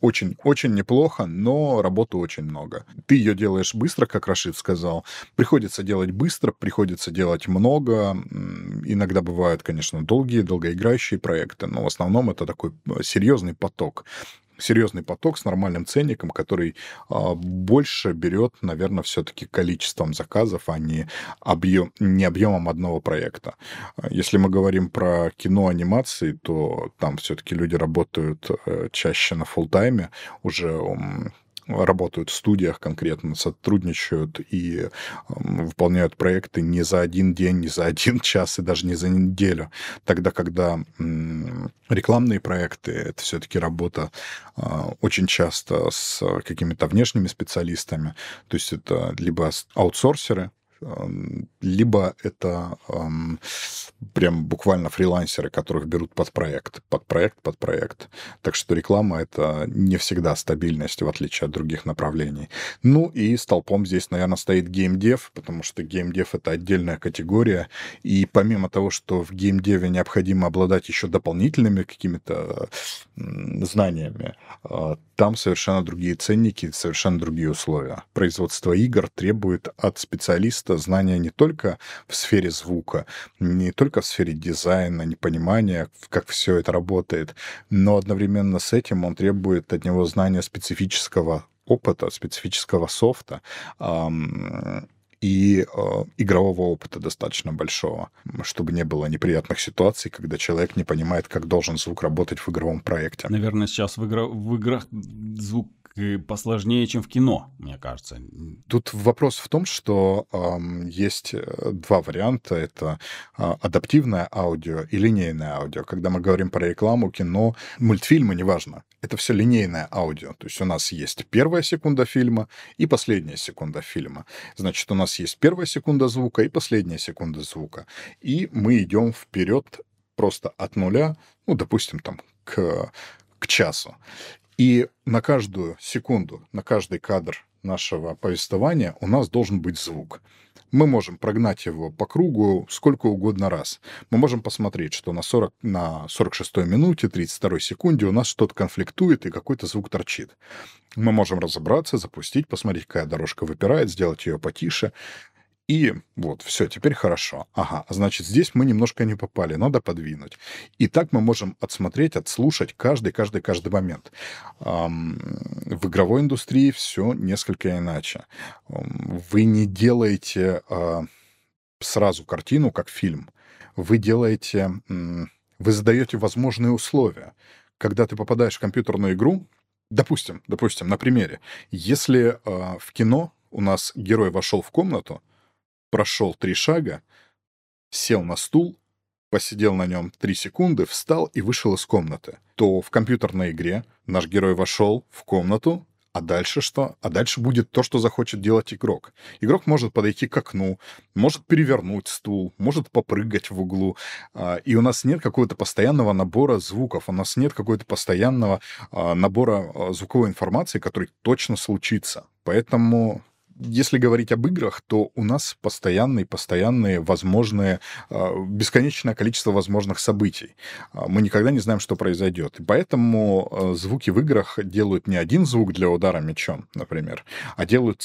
Очень, очень неплохо, но работы очень много. Ты ее делаешь быстро, как Рашид сказал. Приходится делать быстро, приходится делать много. Иногда бывают, конечно, долгие, долгоиграющие проекты, но в основном это такой э, серьезный поток серьезный поток с нормальным ценником, который а, больше берет, наверное, все-таки количеством заказов, а не, объем, не объемом одного проекта. Если мы говорим про кино анимации, то там все-таки люди работают э, чаще на фултайме, уже работают в студиях конкретно, сотрудничают и выполняют проекты не за один день, не за один час и даже не за неделю. Тогда, когда рекламные проекты — это все-таки работа а, очень часто с какими-то внешними специалистами, то есть это либо аутсорсеры, либо это эм, прям буквально фрилансеры, которых берут под проект, под проект, под проект. Так что реклама — это не всегда стабильность, в отличие от других направлений. Ну и столпом здесь, наверное, стоит геймдев, потому что геймдев — это отдельная категория, и помимо того, что в геймдеве необходимо обладать еще дополнительными какими-то знаниями, а, там совершенно другие ценники, совершенно другие условия. Производство игр требует от специалиста знания не только в сфере звука, не только в сфере дизайна, непонимания, как все это работает, но одновременно с этим он требует от него знания специфического опыта, специфического софта, и э, игрового опыта достаточно большого, чтобы не было неприятных ситуаций, когда человек не понимает, как должен звук работать в игровом проекте. Наверное, сейчас в, игра... в играх звук посложнее, чем в кино, мне кажется. Тут вопрос в том, что э, есть два варианта. Это э, адаптивное аудио и линейное аудио. Когда мы говорим про рекламу, кино, мультфильмы, неважно, это все линейное аудио. То есть у нас есть первая секунда фильма и последняя секунда фильма. Значит, у нас есть первая секунда звука и последняя секунда звука. И мы идем вперед просто от нуля, ну, допустим, там, к, к часу. И на каждую секунду, на каждый кадр нашего повествования у нас должен быть звук. Мы можем прогнать его по кругу сколько угодно раз. Мы можем посмотреть, что на, 40, на 46-й минуте, 32 секунде у нас что-то конфликтует и какой-то звук торчит. Мы можем разобраться, запустить, посмотреть, какая дорожка выпирает, сделать ее потише. И вот, все, теперь хорошо. Ага, значит, здесь мы немножко не попали, надо подвинуть. И так мы можем отсмотреть, отслушать каждый, каждый, каждый момент. В игровой индустрии все несколько иначе. Вы не делаете а, сразу картину как фильм. Вы делаете, вы задаете возможные условия. Когда ты попадаешь в компьютерную игру, допустим, допустим, на примере, если а, в кино у нас герой вошел в комнату, прошел три шага, сел на стул, посидел на нем три секунды, встал и вышел из комнаты, то в компьютерной игре наш герой вошел в комнату, а дальше что? А дальше будет то, что захочет делать игрок. Игрок может подойти к окну, может перевернуть стул, может попрыгать в углу. А, и у нас нет какого-то постоянного набора звуков, у нас нет какого-то постоянного а, набора а, звуковой информации, который точно случится. Поэтому если говорить об играх, то у нас постоянные, постоянные возможные, а, бесконечное количество возможных событий. А, мы никогда не знаем, что произойдет. И поэтому а, звуки в играх делают не один звук для удара мечом, например, а делают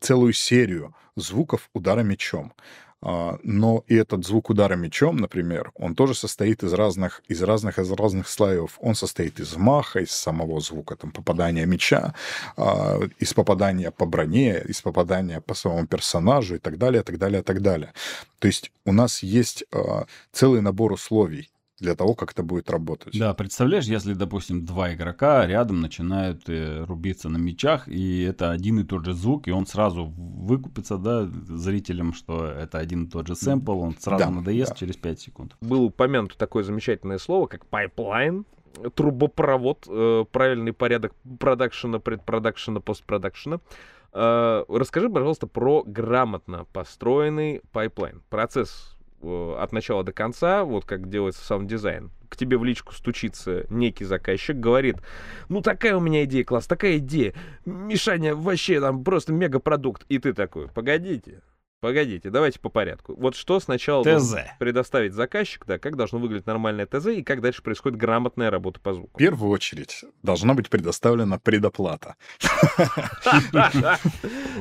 целую серию звуков удара мечом. А, но и этот звук удара мечом, например, он тоже состоит из разных, из разных, из разных слоев. Он состоит из маха, из самого звука, там, попадания меча, а, из попадания по броне, из попадания по самому персонажу и так далее, так далее, так далее. То есть у нас есть а, целый набор условий, для того, как это будет работать. Да, представляешь, если, допустим, два игрока рядом начинают э, рубиться на мечах, и это один и тот же звук, и он сразу выкупится, да, зрителям, что это один и тот же сэмпл, он сразу да, надоест да. через 5 секунд. Был упомянут такое замечательное слово, как пайплайн, трубопровод, э, правильный порядок продакшена, предпродакшена, постпродакшена. Э, расскажи, пожалуйста, про грамотно построенный пайплайн. Процесс от начала до конца, вот как делается саунд-дизайн. К тебе в личку стучится некий заказчик, говорит, ну такая у меня идея, класс, такая идея, Мишаня вообще там просто мегапродукт. И ты такой, погодите, Погодите, давайте по порядку. Вот что сначала ТЗ. предоставить заказчик, да, как должно выглядеть нормальное ТЗ и как дальше происходит грамотная работа по звуку. В первую очередь должна быть предоставлена предоплата.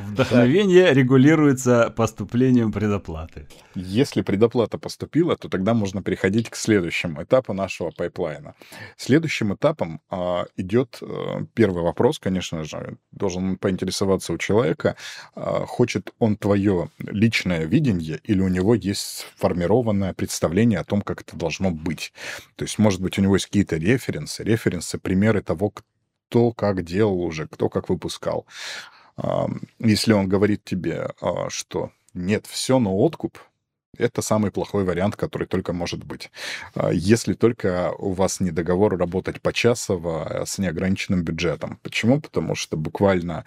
Вдохновение регулируется поступлением предоплаты. Если предоплата поступила, то тогда можно переходить к следующему этапу нашего пайплайна. Следующим этапом а, идет а, первый вопрос, конечно же, должен поинтересоваться у человека, а, хочет он твое личное видение или у него есть сформированное представление о том, как это должно быть. То есть, может быть, у него есть какие-то референсы, референсы, примеры того, кто как делал уже, кто как выпускал. Если он говорит тебе, а, что нет, все на откуп, это самый плохой вариант, который только может быть. А, если только у вас не договор работать почасово с неограниченным бюджетом. Почему? Потому что буквально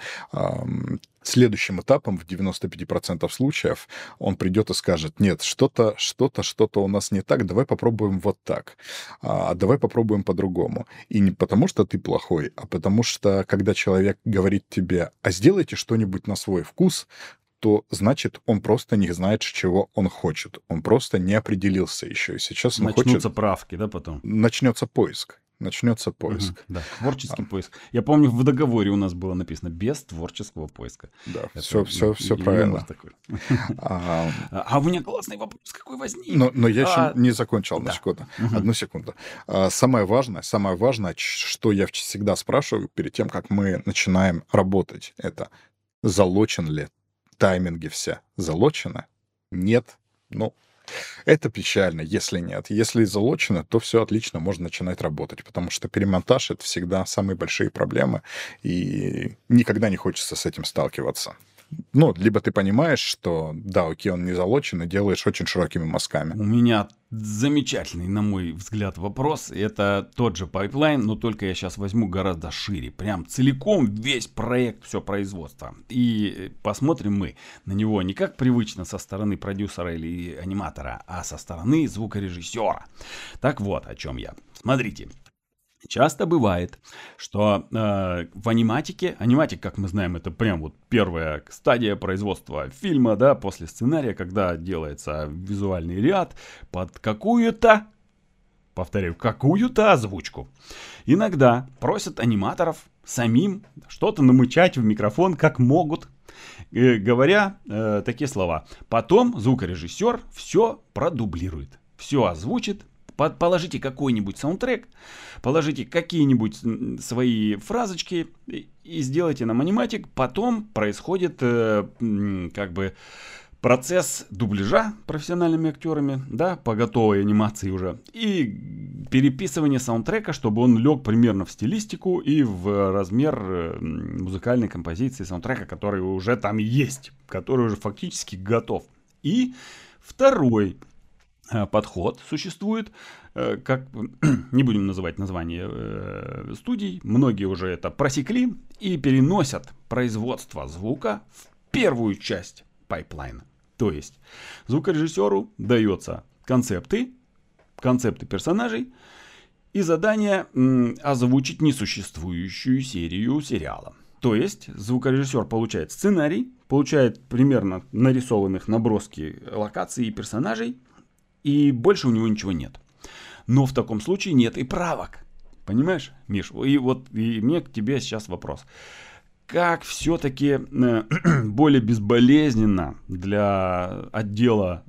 следующим этапом в 95% случаев он придет и скажет, нет, что-то, что-то, что-то у нас не так, давай попробуем вот так, а давай попробуем по-другому. И не потому, что ты плохой, а потому что, когда человек говорит тебе, а сделайте что-нибудь на свой вкус, то значит он просто не знает, чего он хочет. Он просто не определился еще. И сейчас он Начнутся хочет... правки, да, потом? Начнется поиск. Начнется поиск. Угу, да, творческий а. поиск. Я помню, в договоре у нас было написано без творческого поиска. Да, Это, все, все, все правильно. А, а у меня классный вопрос какой возник. Но, но я а... еще не закончил, да. на секунду. Угу. Одну секунду. А, самое важное, самое важное, что я всегда спрашиваю перед тем, как мы начинаем работать, это залочен ли тайминге вся залочена? Нет. Ну, это печально, если нет. Если залочено, то все отлично, можно начинать работать, потому что перемонтаж — это всегда самые большие проблемы, и никогда не хочется с этим сталкиваться ну, либо ты понимаешь, что да, окей, он не залочен, и делаешь очень широкими мазками. У меня замечательный, на мой взгляд, вопрос. Это тот же пайплайн, но только я сейчас возьму гораздо шире. Прям целиком весь проект, все производство. И посмотрим мы на него не как привычно со стороны продюсера или аниматора, а со стороны звукорежиссера. Так вот, о чем я. Смотрите, Часто бывает, что э, в аниматике, аниматик, как мы знаем, это прям вот первая стадия производства фильма, да, после сценария, когда делается визуальный ряд под какую-то, повторяю, какую-то озвучку. Иногда просят аниматоров самим что-то намычать в микрофон, как могут, э, говоря э, такие слова. Потом звукорежиссер все продублирует, все озвучит, положите какой-нибудь саундтрек, положите какие-нибудь свои фразочки и сделайте нам аниматик. Потом происходит э, как бы процесс дубляжа профессиональными актерами, да, по готовой анимации уже, и переписывание саундтрека, чтобы он лег примерно в стилистику и в размер э, музыкальной композиции саундтрека, который уже там есть, который уже фактически готов. И второй подход существует, э, как не будем называть название э, студий, многие уже это просекли и переносят производство звука в первую часть пайплайна. То есть звукорежиссеру дается концепты, концепты персонажей и задание озвучить несуществующую серию сериала. То есть звукорежиссер получает сценарий, получает примерно нарисованных наброски локаций и персонажей, и больше у него ничего нет. Но в таком случае нет и правок. Понимаешь, Миш? И вот и мне к тебе сейчас вопрос. Как все-таки э, более безболезненно для отдела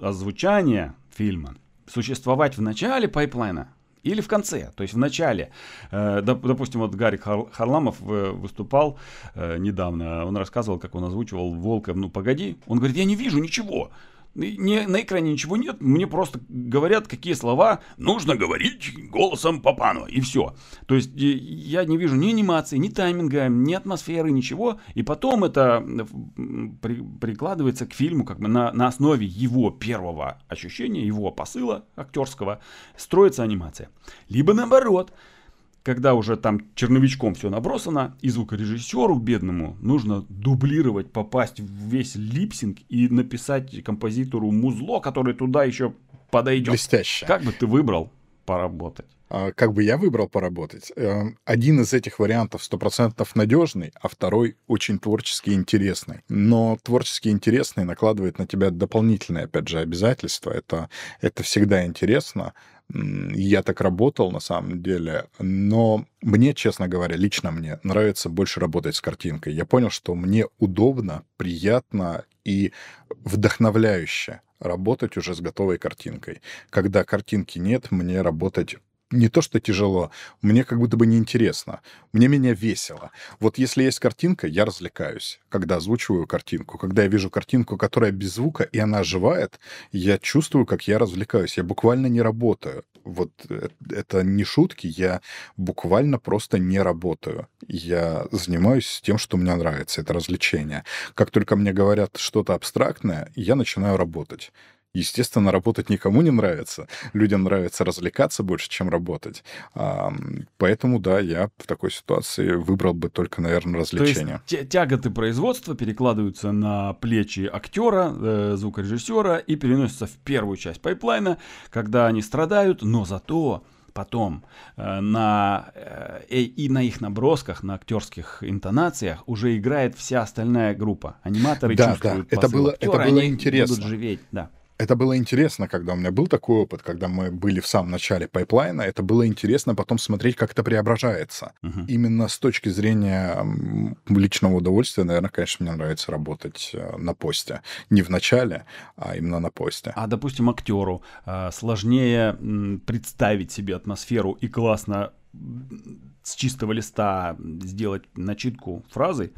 озвучания фильма существовать в начале пайплайна или в конце, то есть в начале. Э, допустим, вот Гарик Харламов э, выступал недавно, он рассказывал, как он озвучивал «Волка, ну погоди». Он говорит, я не вижу ничего. Не, на экране ничего нет, мне просто говорят, какие слова нужно говорить голосом Папанова, и все. То есть я не вижу ни анимации, ни тайминга, ни атмосферы, ничего, и потом это при, прикладывается к фильму как бы на, на основе его первого ощущения, его посыла актерского, строится анимация. Либо наоборот, когда уже там черновичком все набросано, и звукорежиссеру бедному нужно дублировать, попасть в весь липсинг и написать композитору музло, который туда еще подойдет. Блестяще. Как бы ты выбрал поработать? А, как бы я выбрал поработать? Эм, один из этих вариантов 100% надежный, а второй очень творчески интересный. Но творчески интересный накладывает на тебя дополнительные, опять же, обязательства. Это, это всегда интересно. Я так работал на самом деле, но мне, честно говоря, лично мне нравится больше работать с картинкой. Я понял, что мне удобно, приятно и вдохновляюще работать уже с готовой картинкой. Когда картинки нет, мне работать не то, что тяжело, мне как будто бы неинтересно. Мне меня весело. Вот если есть картинка, я развлекаюсь, когда озвучиваю картинку. Когда я вижу картинку, которая без звука, и она оживает, я чувствую, как я развлекаюсь. Я буквально не работаю. вот это не шутки, я буквально просто не работаю. Я занимаюсь тем, что мне нравится, это развлечение. Как только мне говорят что-то абстрактное, я начинаю работать. Естественно, работать никому не нравится. Людям нравится развлекаться больше, чем работать. Поэтому, да, я в такой ситуации выбрал бы только, наверное, развлечения. То есть тяготы производства перекладываются на плечи актера, э, звукорежиссера и переносятся в первую часть пайплайна, когда они страдают, но зато потом э, на, э, и на их набросках, на актерских интонациях уже играет вся остальная группа. Аниматоры да, чувствуют да. Это было, актера, это было интересно. будут живеть. Да. Это было интересно, когда у меня был такой опыт, когда мы были в самом начале пайплайна. Это было интересно потом смотреть, как это преображается. Мгм. Именно с точки зрения личного удовольствия, наверное, конечно, мне нравится работать э, на посте. Не в начале, а именно на посте. А, допустим, актеру э, сложнее представить себе атмосферу и классно с чистого листа сделать начитку фразы,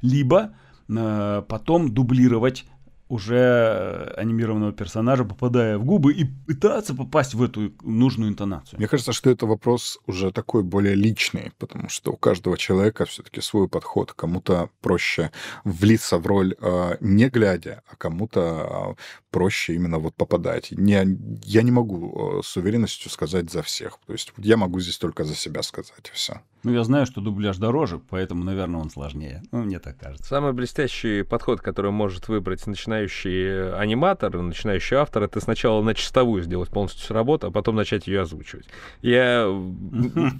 либо э, потом дублировать уже э, анимированного персонажа, попадая в губы и пытаться попасть в эту нужную интонацию. Мне кажется, что это вопрос уже такой более личный, потому что у каждого человека все-таки свой подход. Кому-то проще влиться в роль э, не глядя, а кому-то э, проще именно вот попадать. Не, я не могу э, с уверенностью сказать за всех. То есть я могу здесь только за себя сказать, и все. Ну, я знаю, что дубляж дороже, поэтому, наверное, он сложнее. Ну, мне так кажется. Самый блестящий подход, который может выбрать начинающий аниматор, начинающий автор, это сначала на чистовую сделать полностью всю работу, а потом начать ее озвучивать. Я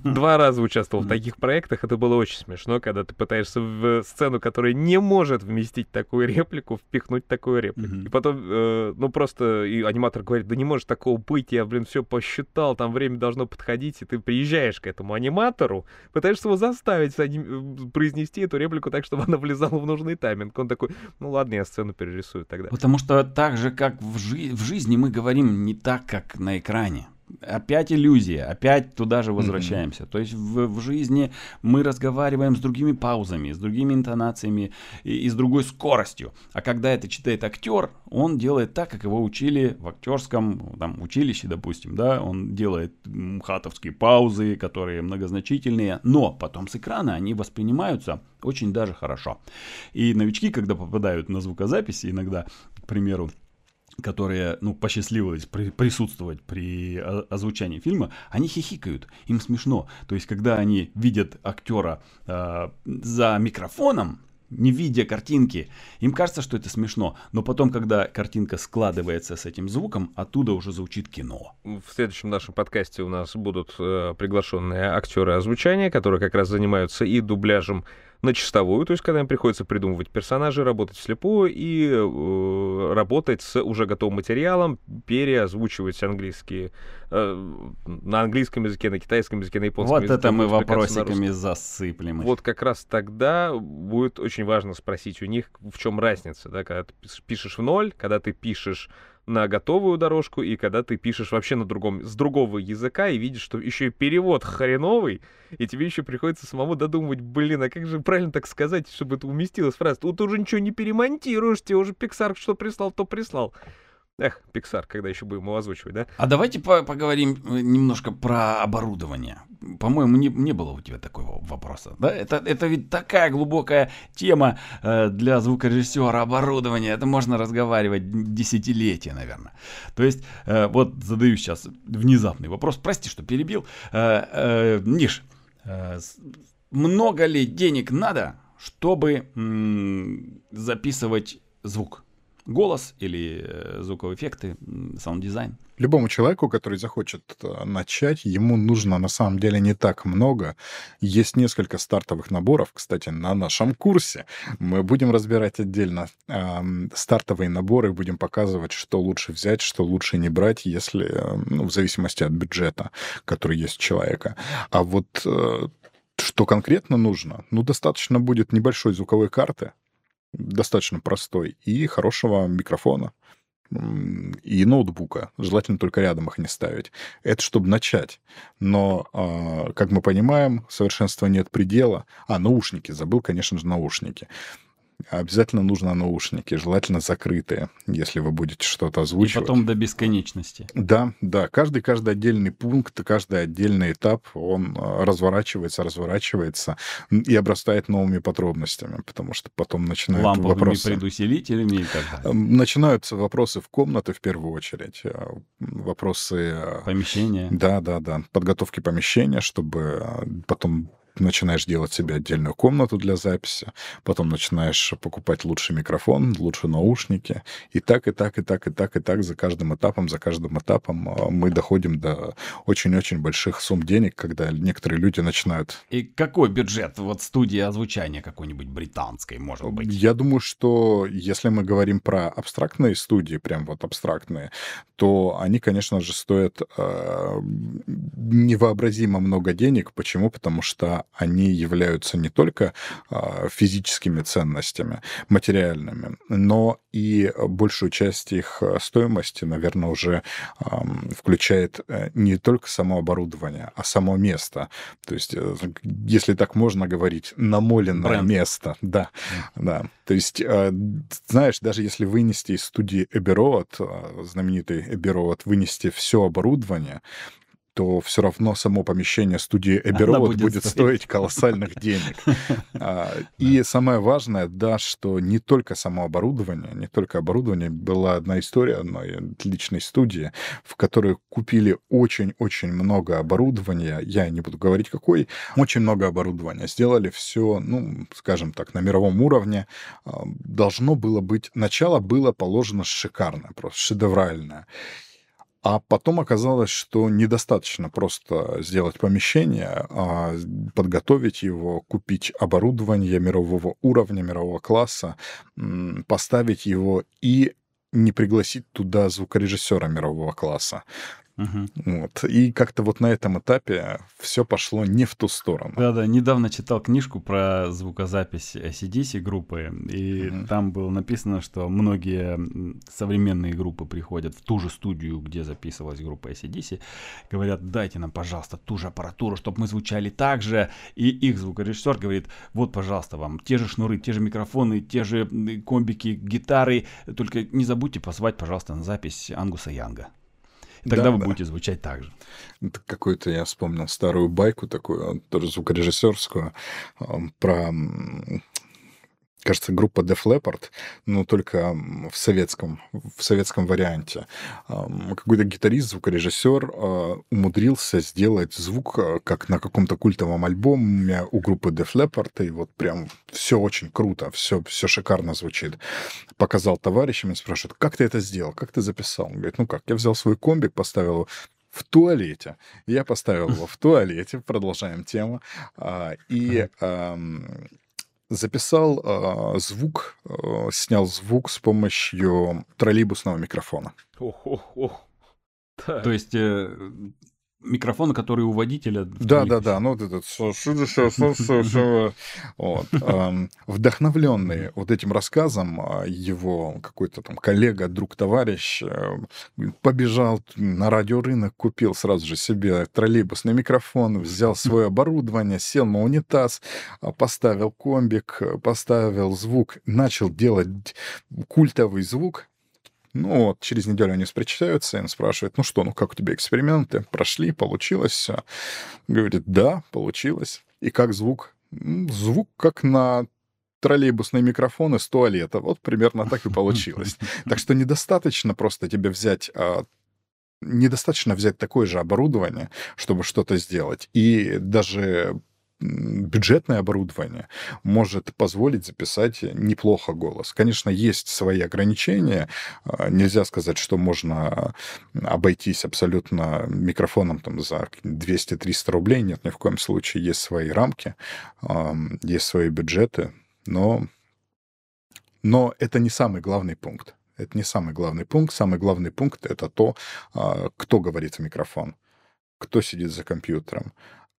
два раза участвовал в таких проектах, это было очень смешно, когда ты пытаешься в сцену, которая не может вместить такую реплику, впихнуть такую реплику. И потом, э, ну, просто и аниматор говорит, да не может такого быть, я, блин, все посчитал, там время должно подходить, и ты приезжаешь к этому аниматору, пытаешься его заставить э, произнести эту реплику так, чтобы она влезала в нужный тайминг. Он такой, ну ладно, я сцену перерисую тогда. Потому что так же, как в, жи- в жизни, мы говорим не так, как на экране. Опять иллюзия, опять туда же возвращаемся. Mm-hmm. То есть в, в жизни мы разговариваем с другими паузами, с другими интонациями и, и с другой скоростью. А когда это читает актер, он делает так, как его учили в актерском там, училище, допустим, да, он делает хатовские паузы, которые многозначительные, но потом с экрана они воспринимаются очень даже хорошо. И новички, когда попадают на звукозаписи, иногда, к примеру, которые, ну, посчастливилось при, присутствовать при озвучании фильма, они хихикают, им смешно. То есть, когда они видят актера э, за микрофоном, не видя картинки, им кажется, что это смешно, но потом, когда картинка складывается с этим звуком, оттуда уже звучит кино. В следующем нашем подкасте у нас будут э, приглашенные актеры озвучания, которые как раз занимаются и дубляжем на чистовую, то есть когда им приходится придумывать персонажей, работать вслепую и э, работать с уже готовым материалом, переозвучивать английские э, на английском языке, на китайском языке, на японском вот языке. Вот это мы вопросиками засыплем. Вот как раз тогда будет очень важно спросить у них, в чем разница, да, когда ты пишешь в ноль, когда ты пишешь на готовую дорожку, и когда ты пишешь вообще на другом, с другого языка, и видишь, что еще и перевод хреновый, и тебе еще приходится самому додумывать, блин, а как же правильно так сказать, чтобы это уместилось фраза? Тут уже ничего не перемонтируешь, тебе уже Pixar что прислал, то прислал. Эх, Pixar, когда еще будем его озвучивать, да? А давайте по поговорим э, немножко про оборудование. По-моему, не, не было у тебя такого вопроса. Да? Это, это ведь такая глубокая тема э, для звукорежиссера оборудования. Это можно разговаривать десятилетия, наверное. То есть, э, вот задаю сейчас внезапный вопрос. Прости, что перебил. Э, э, Ниш, э, много ли денег надо, чтобы записывать звук? Голос или э, звуковые эффекты, саунд-дизайн. Любому человеку, который захочет э, начать, ему нужно на самом деле не так много. Есть несколько стартовых наборов. Кстати, на нашем курсе мы будем разбирать отдельно э, стартовые наборы, будем показывать, что лучше взять, что лучше не брать, если, э, ну, в зависимости от бюджета, который есть у человека. А вот э, что конкретно нужно? Ну, достаточно будет небольшой звуковой карты, достаточно простой, и хорошего микрофона и ноутбука. Желательно только рядом их не ставить. Это чтобы начать. Но, а, как мы понимаем, совершенства нет предела. А, наушники. Забыл, конечно же, наушники. Обязательно нужно наушники, желательно закрытые, если вы будете что-то озвучивать. И потом до бесконечности. Да, да. Каждый, каждый отдельный пункт, каждый отдельный этап, он э, разворачивается, разворачивается и обрастает новыми подробностями, потому что потом начинают Ламповыми вопросы... предусилителями и так далее. Эм, начинаются вопросы в комнаты в первую очередь, э, вопросы... Э, помещения. Да, да, да. Подготовки помещения, чтобы потом начинаешь делать себе отдельную комнату для записи, потом начинаешь покупать лучший микрофон, лучшие наушники, и так, и так, и так, и так, и так за каждым этапом, за каждым этапом а, мы доходим до очень-очень больших сумм денег, когда некоторые люди начинают... И какой бюджет вот студии озвучания какой-нибудь британской, может быть? Я думаю, что если мы говорим про абстрактные студии, прям вот абстрактные, то они, конечно же, стоят э, невообразимо много денег. Почему? Потому что они являются не только а, физическими ценностями, материальными, но и большую часть их а, стоимости, наверное, уже включает э, не только само оборудование, а само место. То есть, э, если так можно говорить, намоленное Бренд. место. Да, mm. да. То есть, э, знаешь, даже если вынести из студии Эбби знаменитый Эбби вынести все оборудование, то все равно само помещение студии Эбби будет, будет стоить колоссальных денег. А, и самое важное, да, что не только само оборудование, не только оборудование, была одна история одной отличной студии, в которой купили очень-очень много оборудования, я не буду говорить какой, очень много оборудования, сделали все, ну, скажем так, на мировом уровне. А, должно было быть, начало было положено шикарное, просто шедевральное. А потом оказалось, что недостаточно просто сделать помещение, а подготовить его, купить оборудование мирового уровня, мирового класса, поставить его и не пригласить туда звукорежиссера мирового класса. Угу. Вот. И как-то вот на этом этапе все пошло не в ту сторону. Да-да, недавно читал книжку про звукозапись ACDC группы, и угу. там было написано, что многие современные группы приходят в ту же студию, где записывалась группа ACDC, говорят, дайте нам, пожалуйста, ту же аппаратуру, чтобы мы звучали так же, и их звукорежиссер говорит, вот, пожалуйста, вам те же шнуры, те же микрофоны, те же комбики, гитары, только не забудьте позвать, пожалуйста, на запись Ангуса Янга. Тогда да, вы да. будете звучать так же. Какую-то я вспомнил старую байку такую, тоже звукорежиссерскую, про кажется, группа Def Leppard, но только в советском, в советском варианте. Какой-то гитарист, звукорежиссер а, умудрился сделать звук, а, как на каком-то культовом альбоме у группы Def Leppard, и вот прям все очень круто, все, все шикарно звучит. Показал товарищам и спрашивает, как ты это сделал, как ты записал? Он говорит, ну как, я взял свой комбик, поставил в туалете. Я поставил его в туалете, продолжаем тему. А, и записал э, звук, э, снял звук с помощью троллейбусного микрофона. Ох, ох, ох. То есть э, микрофон, который у водителя. Да, да, да. Ну, вот этот вот. Вдохновленный вот этим рассказом, а, его какой-то там коллега, друг, товарищ э, побежал на радиорынок, купил сразу же себе троллейбусный микрофон, взял свое оборудование, сел на унитаз, а, поставил комбик, поставил звук, начал делать культовый звук, ну вот, через неделю они встречаются, и он спрашивает, ну что, ну как у тебя эксперименты? Прошли, получилось все? Говорит, да, получилось. И как звук? Звук как на троллейбусный микрофон из туалета. Вот примерно так и получилось. Так что недостаточно просто тебе взять а, недостаточно взять такое же оборудование, чтобы что-то сделать. И даже бюджетное оборудование может позволить записать неплохо голос. Конечно, есть свои ограничения. А, нельзя сказать, что можно обойтись абсолютно микрофоном там, за 200-300 рублей. Нет, ни в коем случае. Есть свои рамки, есть свои бюджеты. Но, но это не самый главный пункт. Это не самый главный пункт. Самый главный пункт — это то, а, кто говорит в микрофон, кто сидит за компьютером,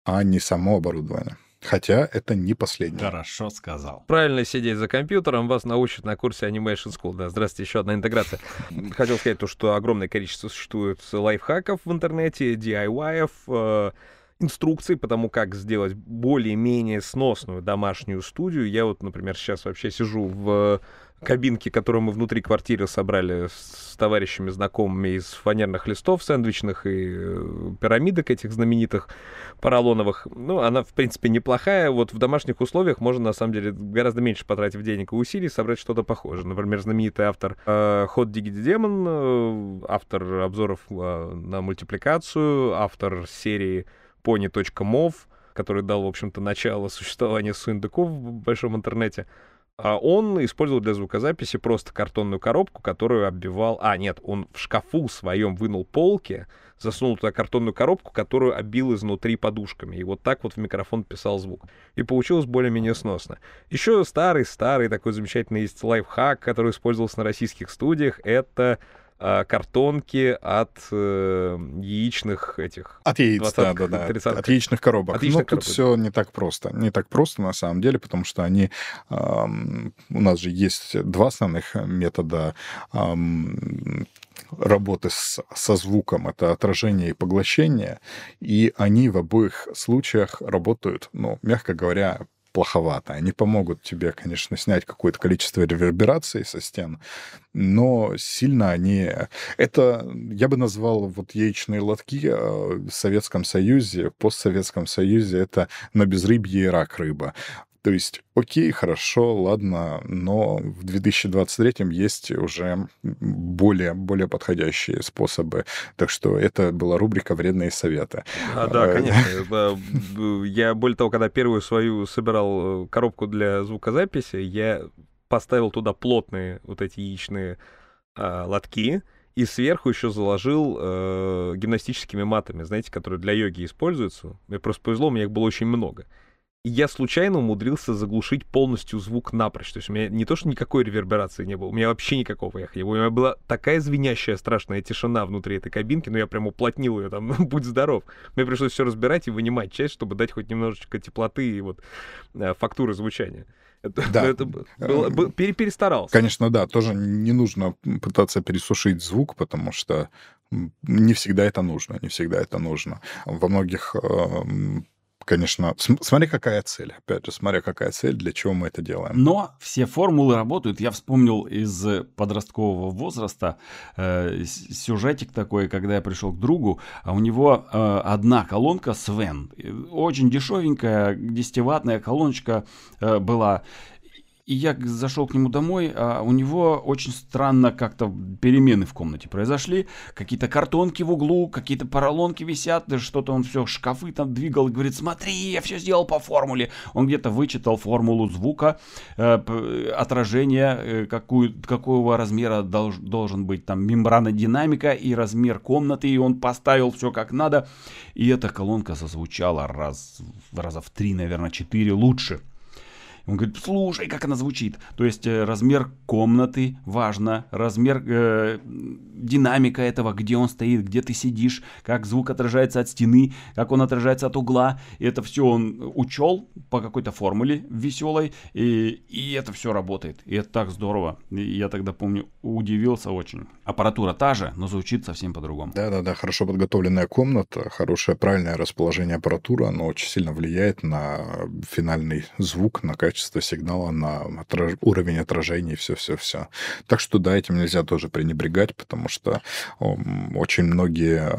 а не само оборудование. Хотя это не последнее. Хорошо сказал. Правильно сидеть за компьютером вас научат на курсе Animation School. Да, здравствуйте, еще одна интеграция. Хотел сказать то, что огромное количество существует лайфхаков в интернете, DIY-ов, э, инструкций по тому, как сделать более-менее сносную домашнюю студию. Я вот, например, сейчас вообще сижу в кабинке, которую мы внутри квартиры собрали с товарищами знакомыми из фанерных листов сэндвичных и э, пирамидок этих знаменитых поролоновых. Ну, она, в принципе, неплохая. Вот в домашних условиях можно, на самом деле, гораздо меньше потратив денег и усилий, собрать что-то похожее. Например, знаменитый автор э, Hot Diggity э, автор обзоров на мультипликацию, автор серии pony.mov, который дал, в общем-то, начало существования сундуков в большом интернете. А он использовал для звукозаписи просто картонную коробку, которую оббивал... А, нет, он в шкафу своем вынул полки, засунул туда картонную коробку, которую оббил изнутри подушками. И вот так вот в микрофон писал звук. И получилось более-менее сносно. Еще старый-старый такой замечательный есть лайфхак, который использовался на российских студиях. Это картонки от э, яичных этих... От яиц, да, да, да. От яичных коробок. От яичных Но коробок. тут все не так просто. Не так просто на самом деле, потому что они... Эм, у нас же есть два основных метода эм, работы с, со звуком, это отражение и поглощение, и они в обоих случаях работают, ну, мягко говоря, плоховато. Они помогут тебе, конечно, снять какое-то количество ревербераций со стен, но сильно они... Это, я бы назвал вот яичные лотки э, в Советском Союзе, в постсоветском Союзе, это на безрыбье и рак рыба. То есть, окей, хорошо, ладно, но в 2023 есть уже более, более подходящие способы. Так что это была рубрика «Вредные советы». А, да, э, конечно. Я, более того, когда первую свою собирал э, коробку для звукозаписи, я поставил туда плотные вот эти яичные а, лотки, и сверху еще заложил э, гимнастическими матами, знаете, которые для йоги используются. Мне просто повезло, у меня их было очень много я случайно умудрился заглушить полностью звук напрочь. То есть у меня не то, что никакой реверберации не было, у меня вообще никакого эхо. У меня была такая звенящая страшная тишина внутри этой кабинки, но я прям уплотнил ее там, будь здоров. Мне пришлось все разбирать и вынимать часть, чтобы дать хоть немножечко теплоты и вот э, фактуры звучания. Да. Это было, был, перестарался. Конечно, да. Тоже не нужно пытаться пересушить звук, потому что не всегда это нужно. Не всегда это нужно. Во многих э, конечно, смотри, какая цель. Опять же, смотря какая цель, для чего мы это делаем. Но все формулы работают. Я вспомнил из подросткового возраста э, сюжетик такой, когда я пришел к другу, а у него э, одна колонка Свен. Очень дешевенькая, 10-ваттная колоночка э, была. И я зашел к нему домой, а у него очень странно как-то перемены в комнате произошли. Какие-то картонки в углу, какие-то поролонки висят, что-то он все, шкафы там двигал, и говорит, смотри, я все сделал по формуле. Он где-то вычитал формулу звука, э, отражения, э, какую, какого размера долж, должен быть там мембрана динамика и размер комнаты, и он поставил все как надо. И эта колонка зазвучала раз, раза в три, наверное, четыре лучше. Он говорит, слушай, как она звучит. То есть э, размер комнаты важно, размер, э, динамика этого, где он стоит, где ты сидишь, как звук отражается от стены, как он отражается от угла. И это все он учел по какой-то формуле веселой, и, и это все работает. И это так здорово. И я тогда помню, удивился очень. Аппаратура та же, но звучит совсем по-другому. Да-да-да, хорошо подготовленная комната, хорошее правильное расположение аппаратуры, оно очень сильно влияет на финальный звук, на качество качество сигнала, на отраж... уровень отражения и все-все-все. Так что да, этим нельзя тоже пренебрегать, потому что очень многие,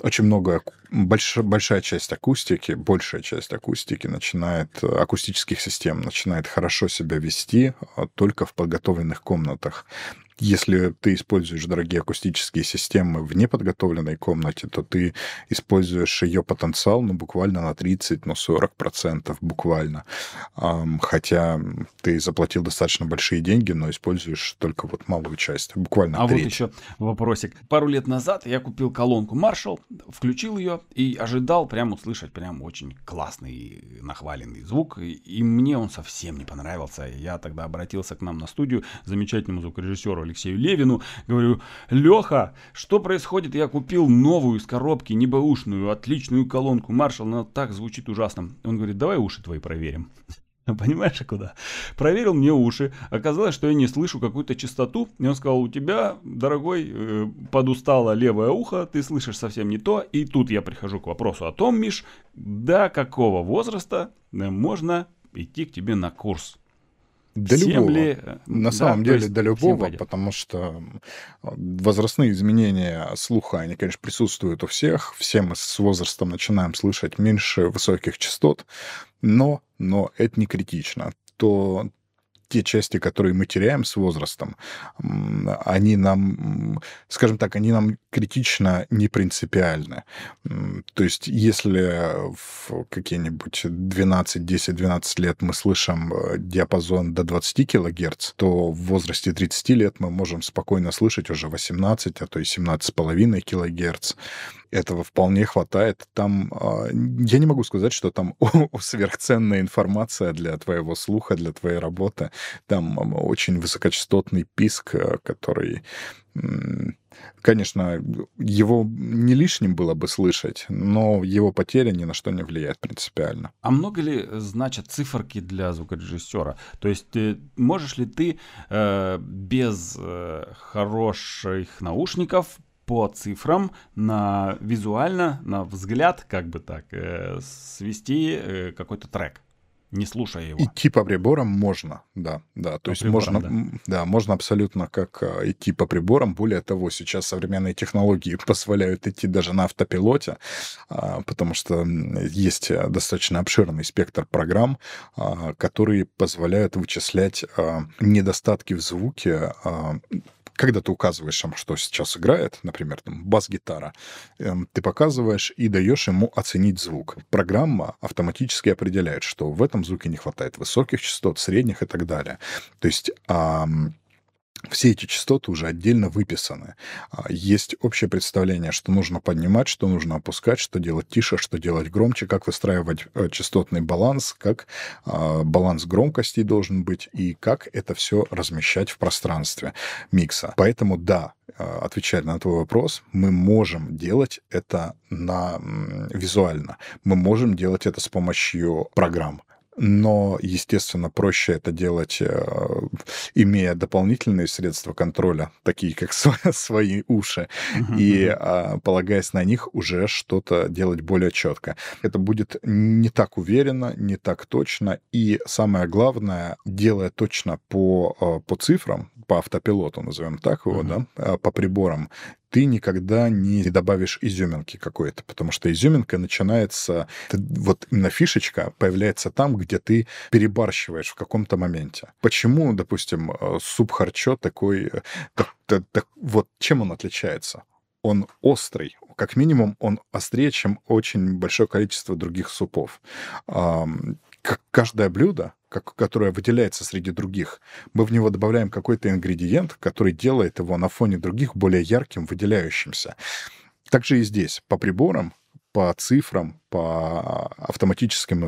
очень много, больш... большая часть акустики, большая часть акустики начинает, акустических систем начинает хорошо себя вести а, только в подготовленных комнатах. Если ты используешь дорогие акустические системы в неподготовленной комнате, то ты используешь ее потенциал ну, буквально на 30, ну, 40 процентов буквально. Хотя ты заплатил достаточно большие деньги, но используешь только вот малую часть, буквально А треть. вот еще вопросик. Пару лет назад я купил колонку Marshall, включил ее и ожидал прям услышать прям очень классный нахваленный звук. И мне он совсем не понравился. Я тогда обратился к нам на студию, замечательному звукорежиссеру Алексею Левину. Говорю, Леха, что происходит? Я купил новую из коробки, небэушную, отличную колонку Marshall, она так звучит ужасно. Он говорит, давай уши твои проверим. Понимаешь, куда? Проверил мне уши. Оказалось, что я не слышу какую-то частоту. И он сказал, у тебя, дорогой, э, подустало левое ухо, ты слышишь совсем не то. И тут я прихожу к вопросу о том, Миш, до какого возраста э, можно идти к тебе на курс? До любого. Ли... Э, на да, самом деле, до любого, потому что возрастные изменения слуха, они, конечно, присутствуют у всех. Все мы с возрастом начинаем слышать меньше высоких частот, но, но это не критично. То те части, которые мы теряем с возрастом, они нам, скажем так, они нам критично не принципиальны. То есть если в какие-нибудь 12, 10, 12 лет мы слышим э, диапазон до 20 килогерц, то в возрасте 30 лет мы можем спокойно слышать уже 18, а то и 17,5 килогерц этого вполне хватает. Там а, я не могу сказать, что там сверхценная информация для твоего слуха, для твоей работы. Там очень высокочастотный писк, э, который Конечно, его не лишним было бы слышать, но его потеря ни на что не влияет принципиально. А много ли значат циферки для звукорежиссера? То есть э, можешь ли ты э, без э, хороших наушников по цифрам на визуально, на взгляд, как бы так, э, свести э, какой-то трек не слушая его. Идти по приборам можно, да, да. То по есть можно, да. да, можно абсолютно как э, идти по приборам. Более того, сейчас современные технологии позволяют идти даже на автопилоте, а, потому что есть э, достаточно обширный спектр программ, а, которые позволяют вычислять а, недостатки в звуке когда ты указываешь ему, что сейчас играет, например, там, бас-гитара, эм, ты показываешь и даешь ему оценить звук. Программа автоматически определяет, что в этом звуке не хватает высоких частот, средних и так далее. То есть все эти частоты уже отдельно выписаны. А, есть общее представление, что нужно поднимать, что нужно опускать, что делать тише, что делать громче, как выстраивать э, частотный баланс, как а, баланс громкостей должен быть и как это все размещать в пространстве микса. Поэтому да, а, отвечая на твой вопрос, мы можем делать это на визуально. Мы можем делать это с помощью программ но, естественно, проще это делать, э, имея дополнительные средства контроля, такие как свои уши, uh-huh, и uh-huh. полагаясь на них уже что-то делать более четко. Это будет не так уверенно, не так точно, и самое главное, делая точно по, э, по цифрам, по автопилоту, назовем так его, uh-huh. да, по приборам, ты никогда не добавишь изюминки какой-то, потому что изюминка начинается, вот именно фишечка появляется там, где ты перебарщиваешь в каком-то моменте. Почему, допустим, э, суп харчо такой, э, так, так, так, вот чем он отличается? Он острый, как минимум он острее, чем очень большое количество других супов. Как каждое блюдо как, которое выделяется среди других, мы в него добавляем какой-то ингредиент, который делает его на фоне других более ярким, выделяющимся. Также и здесь по приборам, по цифрам, по автоматическим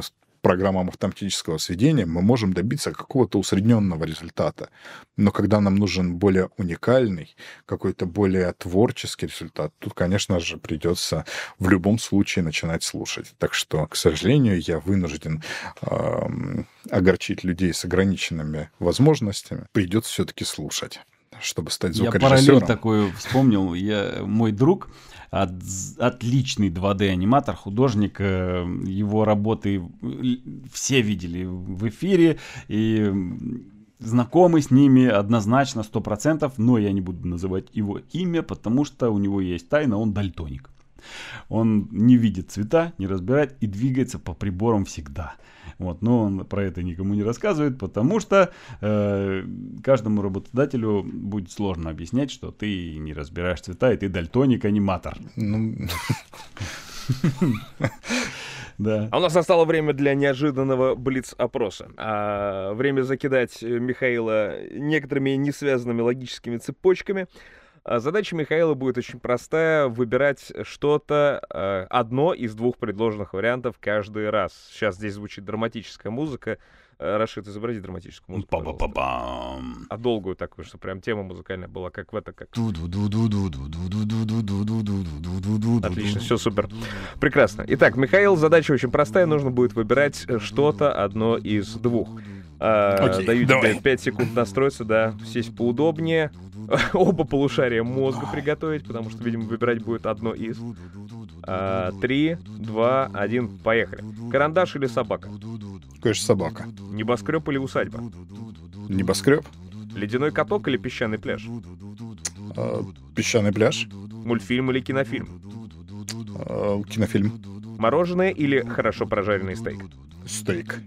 программам автоматического сведения мы можем добиться какого-то усредненного результата. Но когда нам нужен более уникальный, какой-то более творческий результат, тут, конечно же, придется в любом случае начинать слушать. Так что, к сожалению, я вынужден э, огорчить людей с ограниченными возможностями. Придется все-таки слушать чтобы стать звукорежиссером. Я параллель такую вспомнил. Я, мой друг, от, отличный 2D-аниматор, художник, э, его работы все видели в эфире, и знакомы с ними однозначно 100%, но я не буду называть его имя, потому что у него есть тайна, он дальтоник. Он не видит цвета, не разбирает и двигается по приборам всегда. Вот, но он про это никому не рассказывает, потому что э, каждому работодателю будет сложно объяснять, что ты не разбираешь цвета, и ты дальтоник-аниматор. Ну... Да. А у нас настало время для неожиданного блиц-опроса. А, время закидать Михаила некоторыми несвязанными логическими цепочками. А задача Михаила будет очень простая. Выбирать что-то, э, одно из двух предложенных вариантов каждый раз. Сейчас здесь звучит драматическая музыка. Рашид, изобрази драматическую музыку, А долгую такую, что прям тема музыкальная была, как в это, как... Отлично, все супер. Прекрасно. Итак, Михаил, задача очень простая. Нужно будет выбирать что-то одно из двух. Окей, Даю давай. тебе 5 секунд настроиться, да, сесть поудобнее. Оба полушария мозга приготовить, потому что, видимо, выбирать будет одно из. Три, два, один, поехали. Карандаш или собака? Конечно, собака. Небоскреб или усадьба? Небоскреб. Ледяной каток или песчаный пляж? А, песчаный пляж. Мультфильм или кинофильм? А, кинофильм. Мороженое или хорошо прожаренный стейк? Стейк.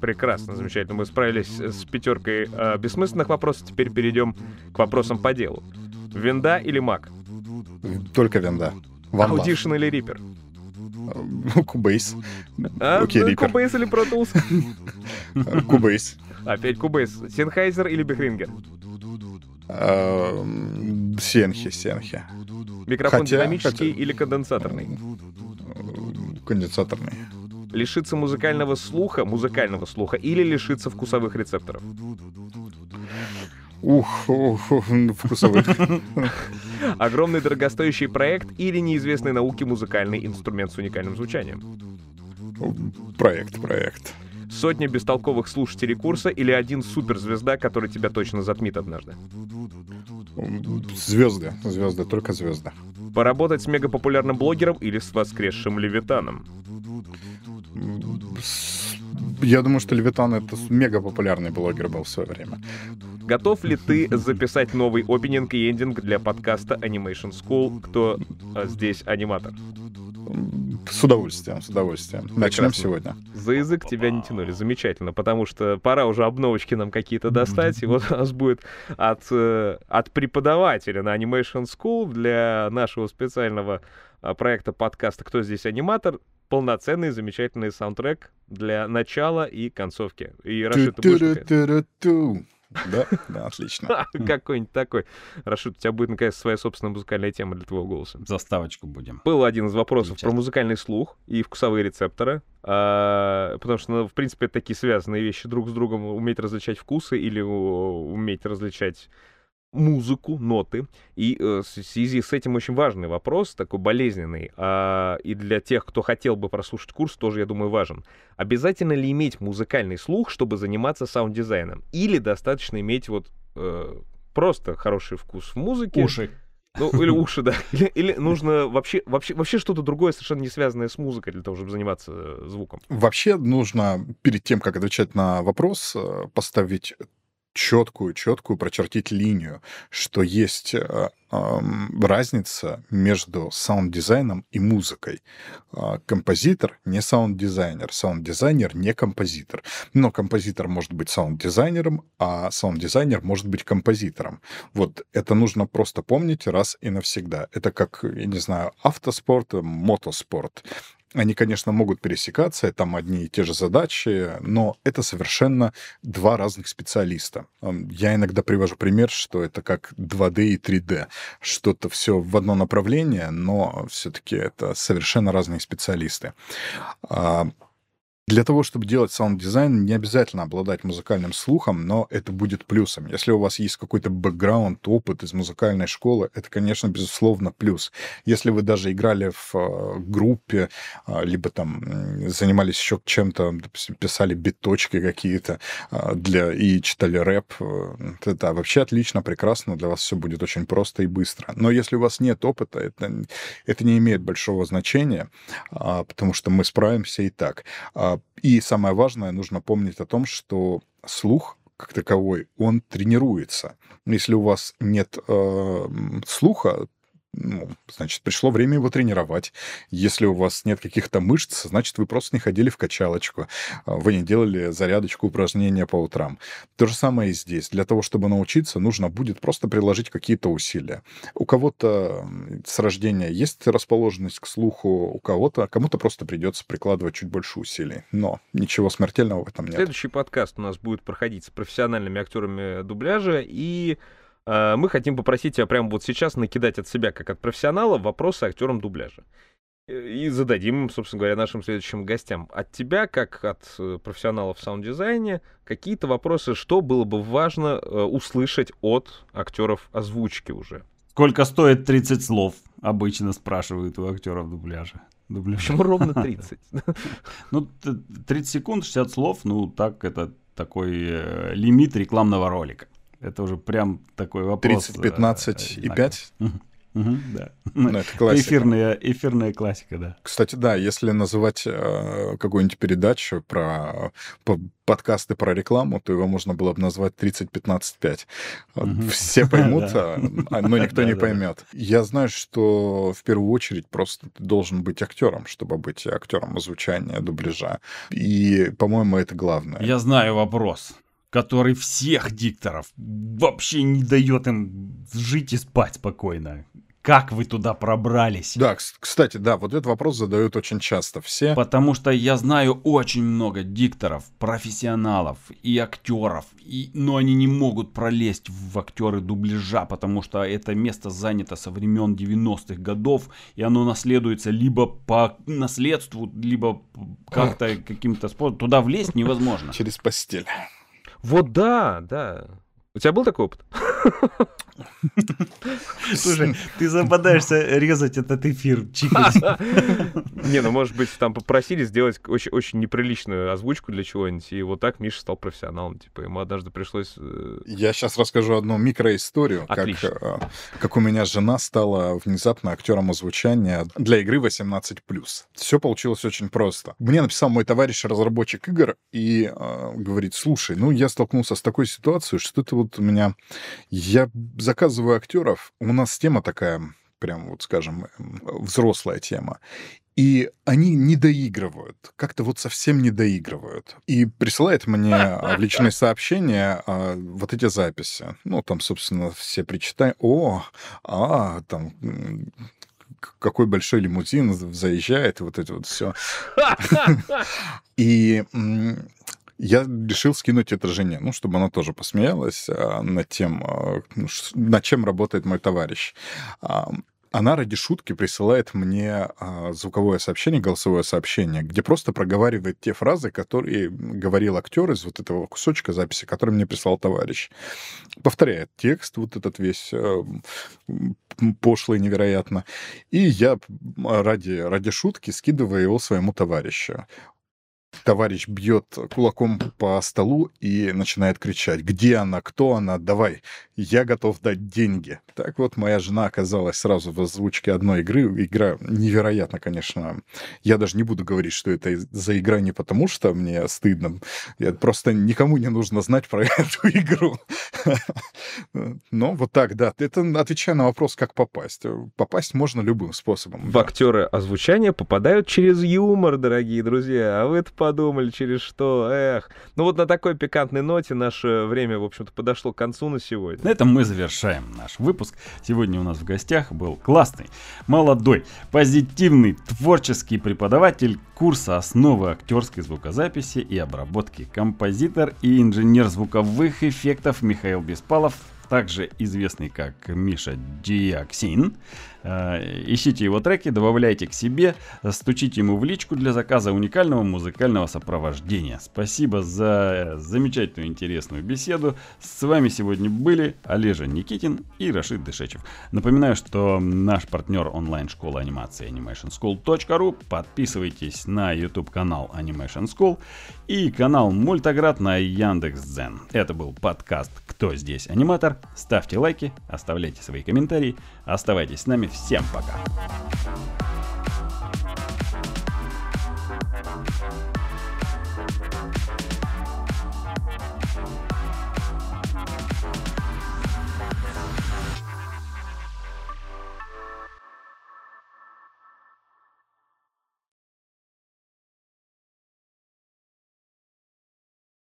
Прекрасно, замечательно. Мы справились с пятеркой э, бессмысленных вопросов. Теперь перейдем к вопросам по делу. Винда или Мак? Только винда. Audition или Reaper? Ну, Cubase. А, Окей, Reaper. Cubase или Pro Tools? Cubase. Опять Cubase. Sennheiser или Behringer? Сенхи, Сенхи. Микрофон динамический или конденсаторный? Конденсаторный. Лишиться музыкального слуха, музыкального слуха или лишиться вкусовых рецепторов? Ух, ух, ух вкусовых. Огромный дорогостоящий проект или неизвестный науке музыкальный инструмент с уникальным звучанием? Проект, проект. Сотня бестолковых слушателей курса или один суперзвезда, который тебя точно затмит однажды? Звезды, звезды, только звезды. Поработать с мегапопулярным блогером или с воскресшим левитаном? Я думаю, что Левитан — это мега популярный блогер был в свое время. Готов ли ты записать новый опенинг и эндинг для подкаста Animation School? Кто а, здесь аниматор? С удовольствием, с удовольствием. Начнем сегодня. За язык тебя не тянули, замечательно, потому что пора уже обновочки нам какие-то достать, и вот у нас будет от, э, от преподавателя на Animation School для нашего специального а, проекта подкаста «Кто здесь аниматор?» Полноценный, замечательный саундтрек для начала и концовки. И Рашид, ты Да, да, отлично. Какой-нибудь такой. Рашид, у тебя будет, наконец, своя собственная музыкальная тема для твоего голоса. Заставочку будем. Был один из вопросов про музыкальный слух и вкусовые рецепторы. А, потому что, ну, в принципе, это такие связанные вещи друг с другом. Уметь различать вкусы или уметь различать музыку, ноты. И э, в связи с этим очень важный вопрос, такой болезненный, э, и для тех, кто хотел бы прослушать курс, тоже, я думаю, важен. Обязательно ли иметь музыкальный слух, чтобы заниматься саунд-дизайном? Или достаточно иметь вот э, просто хороший вкус в музыке? Уши. Ну, или уши, да. Или, или нужно вообще, вообще, вообще что-то другое, совершенно не связанное с музыкой, для того, чтобы заниматься э, звуком? Вообще нужно, перед тем, как отвечать на вопрос, поставить четкую, четкую прочертить линию, что есть э, э, разница между саунд-дизайном и музыкой. Э, композитор не саунд-дизайнер, саунд-дизайнер не композитор. Но композитор может быть саунд-дизайнером, а саунд-дизайнер может быть композитором. Вот это нужно просто помнить раз и навсегда. Это как, я не знаю, автоспорт, мотоспорт. Они, конечно, могут пересекаться, там одни и те же задачи, но это совершенно два разных специалиста. Я иногда привожу пример, что это как 2D и 3D. Что-то все в одно направление, но все-таки это совершенно разные специалисты. А, для того, чтобы делать саунд-дизайн, не обязательно обладать музыкальным слухом, но это будет плюсом. Если у вас есть какой-то бэкграунд, опыт из музыкальной школы, это, конечно, безусловно, плюс. Если вы даже играли в э, группе, э, либо там занимались еще чем-то, допустим, писали биточки какие-то э, для и читали рэп, это вообще отлично, прекрасно, для вас все будет очень просто и быстро. Но если у вас нет опыта, это, это не имеет большого значения, а, потому что мы справимся и так. И самое важное, нужно помнить о том, что слух как таковой, он тренируется. Если у вас нет э, слуха, ну, значит, пришло время его тренировать. Если у вас нет каких-то мышц, значит, вы просто не ходили в качалочку, а, вы не делали зарядочку, упражнения по утрам. То же самое и здесь. Для того, чтобы научиться, нужно будет просто приложить какие-то усилия. У кого-то с рождения есть расположенность к слуху, у кого-то, кому-то просто придется прикладывать чуть больше усилий. Но ничего смертельного в этом нет. Следующий подкаст у нас будет проходить с профессиональными актерами дубляжа и мы хотим попросить тебя прямо вот сейчас накидать от себя, как от профессионала, вопросы актерам дубляжа. и зададим, собственно говоря, нашим следующим гостям. От тебя, как от э, профессионала в саунд-дизайне, какие-то вопросы, что было бы важно э, услышать от актеров озвучки уже? Сколько стоит 30 слов? Обычно спрашивают у актеров дубляжа. дубляжа. Почему ровно 30? Ну, 30 секунд, 60 слов, ну, так, это такой э, лимит рекламного ролика. Это уже прям такой вопрос. 30, 15 и 5? Угу, да. Ну, это классика. Эфирная, эфирная классика, да. Кстати, да, если называть э, какую-нибудь передачу про по, подкасты про рекламу, то его можно было бы назвать 30-15-5. Угу. Все поймут, а, а, но никто не поймет. Я знаю, что в первую очередь просто ты должен быть актером, чтобы быть актером озвучания, дубляжа. И, по-моему, это главное. Я знаю вопрос который всех дикторов вообще не дает им жить и спать спокойно. Как вы туда пробрались? Да, кстати, да, вот этот вопрос задают очень часто все. Потому что я знаю очень много дикторов, профессионалов и актеров, и, но они не могут пролезть в актеры дубляжа, потому что это место занято со времен 90-х годов, и оно наследуется либо по наследству, либо как-то каким-то способом. Туда влезть невозможно. Через постель. Вот да, да. У тебя был такой опыт? Слушай, ты западаешься резать этот эфир, Не, ну, может быть, там попросили сделать очень, очень неприличную озвучку для чего-нибудь, и вот так Миша стал профессионалом. Типа, ему однажды пришлось... Э, Я сейчас расскажу одну микроисторию, как, э, как у меня жена стала внезапно актером озвучания для игры 18+. Все получилось очень просто. Мне написал мой товарищ-разработчик игр и э, говорит, слушай, ну, я столкнулся с такой ситуацией, что это вот у меня... Я заказываю актеров, у нас тема такая, прям вот, скажем, взрослая тема. И они не доигрывают, как-то вот совсем не доигрывают. И присылает мне в личные сообщения а, вот эти записи. Ну, там, собственно, все причитают. О, а, там, какой большой лимузин заезжает, и вот это вот все. И я решил скинуть это жене, ну, чтобы она тоже посмеялась а, над тем, а, ну, над чем работает мой товарищ. А, она ради шутки присылает мне звуковое сообщение, голосовое сообщение, где просто проговаривает те фразы, которые говорил актер из вот этого кусочка записи, который мне прислал товарищ. Повторяет текст вот этот весь пошлый невероятно. И я ради, ради шутки скидываю его своему товарищу товарищ бьет кулаком по столу и начинает кричать, где она, кто она, давай, я готов дать деньги. Так вот, моя жена оказалась сразу в озвучке одной игры. Игра невероятно, конечно. Я даже не буду говорить, что это за игра не потому, что мне стыдно. Я просто никому не нужно знать про эту игру. Но вот так, да. Это отвечая на вопрос, как попасть. Попасть можно любым способом. В да. актеры озвучания попадают через юмор, дорогие друзья. А вы-то подумали, через что? Эх. Ну вот на такой пикантной ноте наше время, в общем-то, подошло к концу на сегодня. На этом мы завершаем наш выпуск. Сегодня у нас в гостях был классный, молодой, позитивный, творческий преподаватель курса основы актерской звукозаписи и обработки, композитор и инженер звуковых эффектов Михаил Беспалов, также известный как Миша Диаксин. Э, ищите его треки, добавляйте к себе, стучите ему в личку для заказа уникального музыкального сопровождения. Спасибо за замечательную интересную беседу. С вами сегодня были Олежа Никитин и Рашид Дышечев. Напоминаю, что наш партнер онлайн-школа анимации animationschool.ru. Подписывайтесь на YouTube канал Animation School и канал Мультоград на Яндекс.Дзен. Это был подкаст «Кто здесь аниматор?». Ставьте лайки, оставляйте свои комментарии, оставайтесь с нами Всем пока.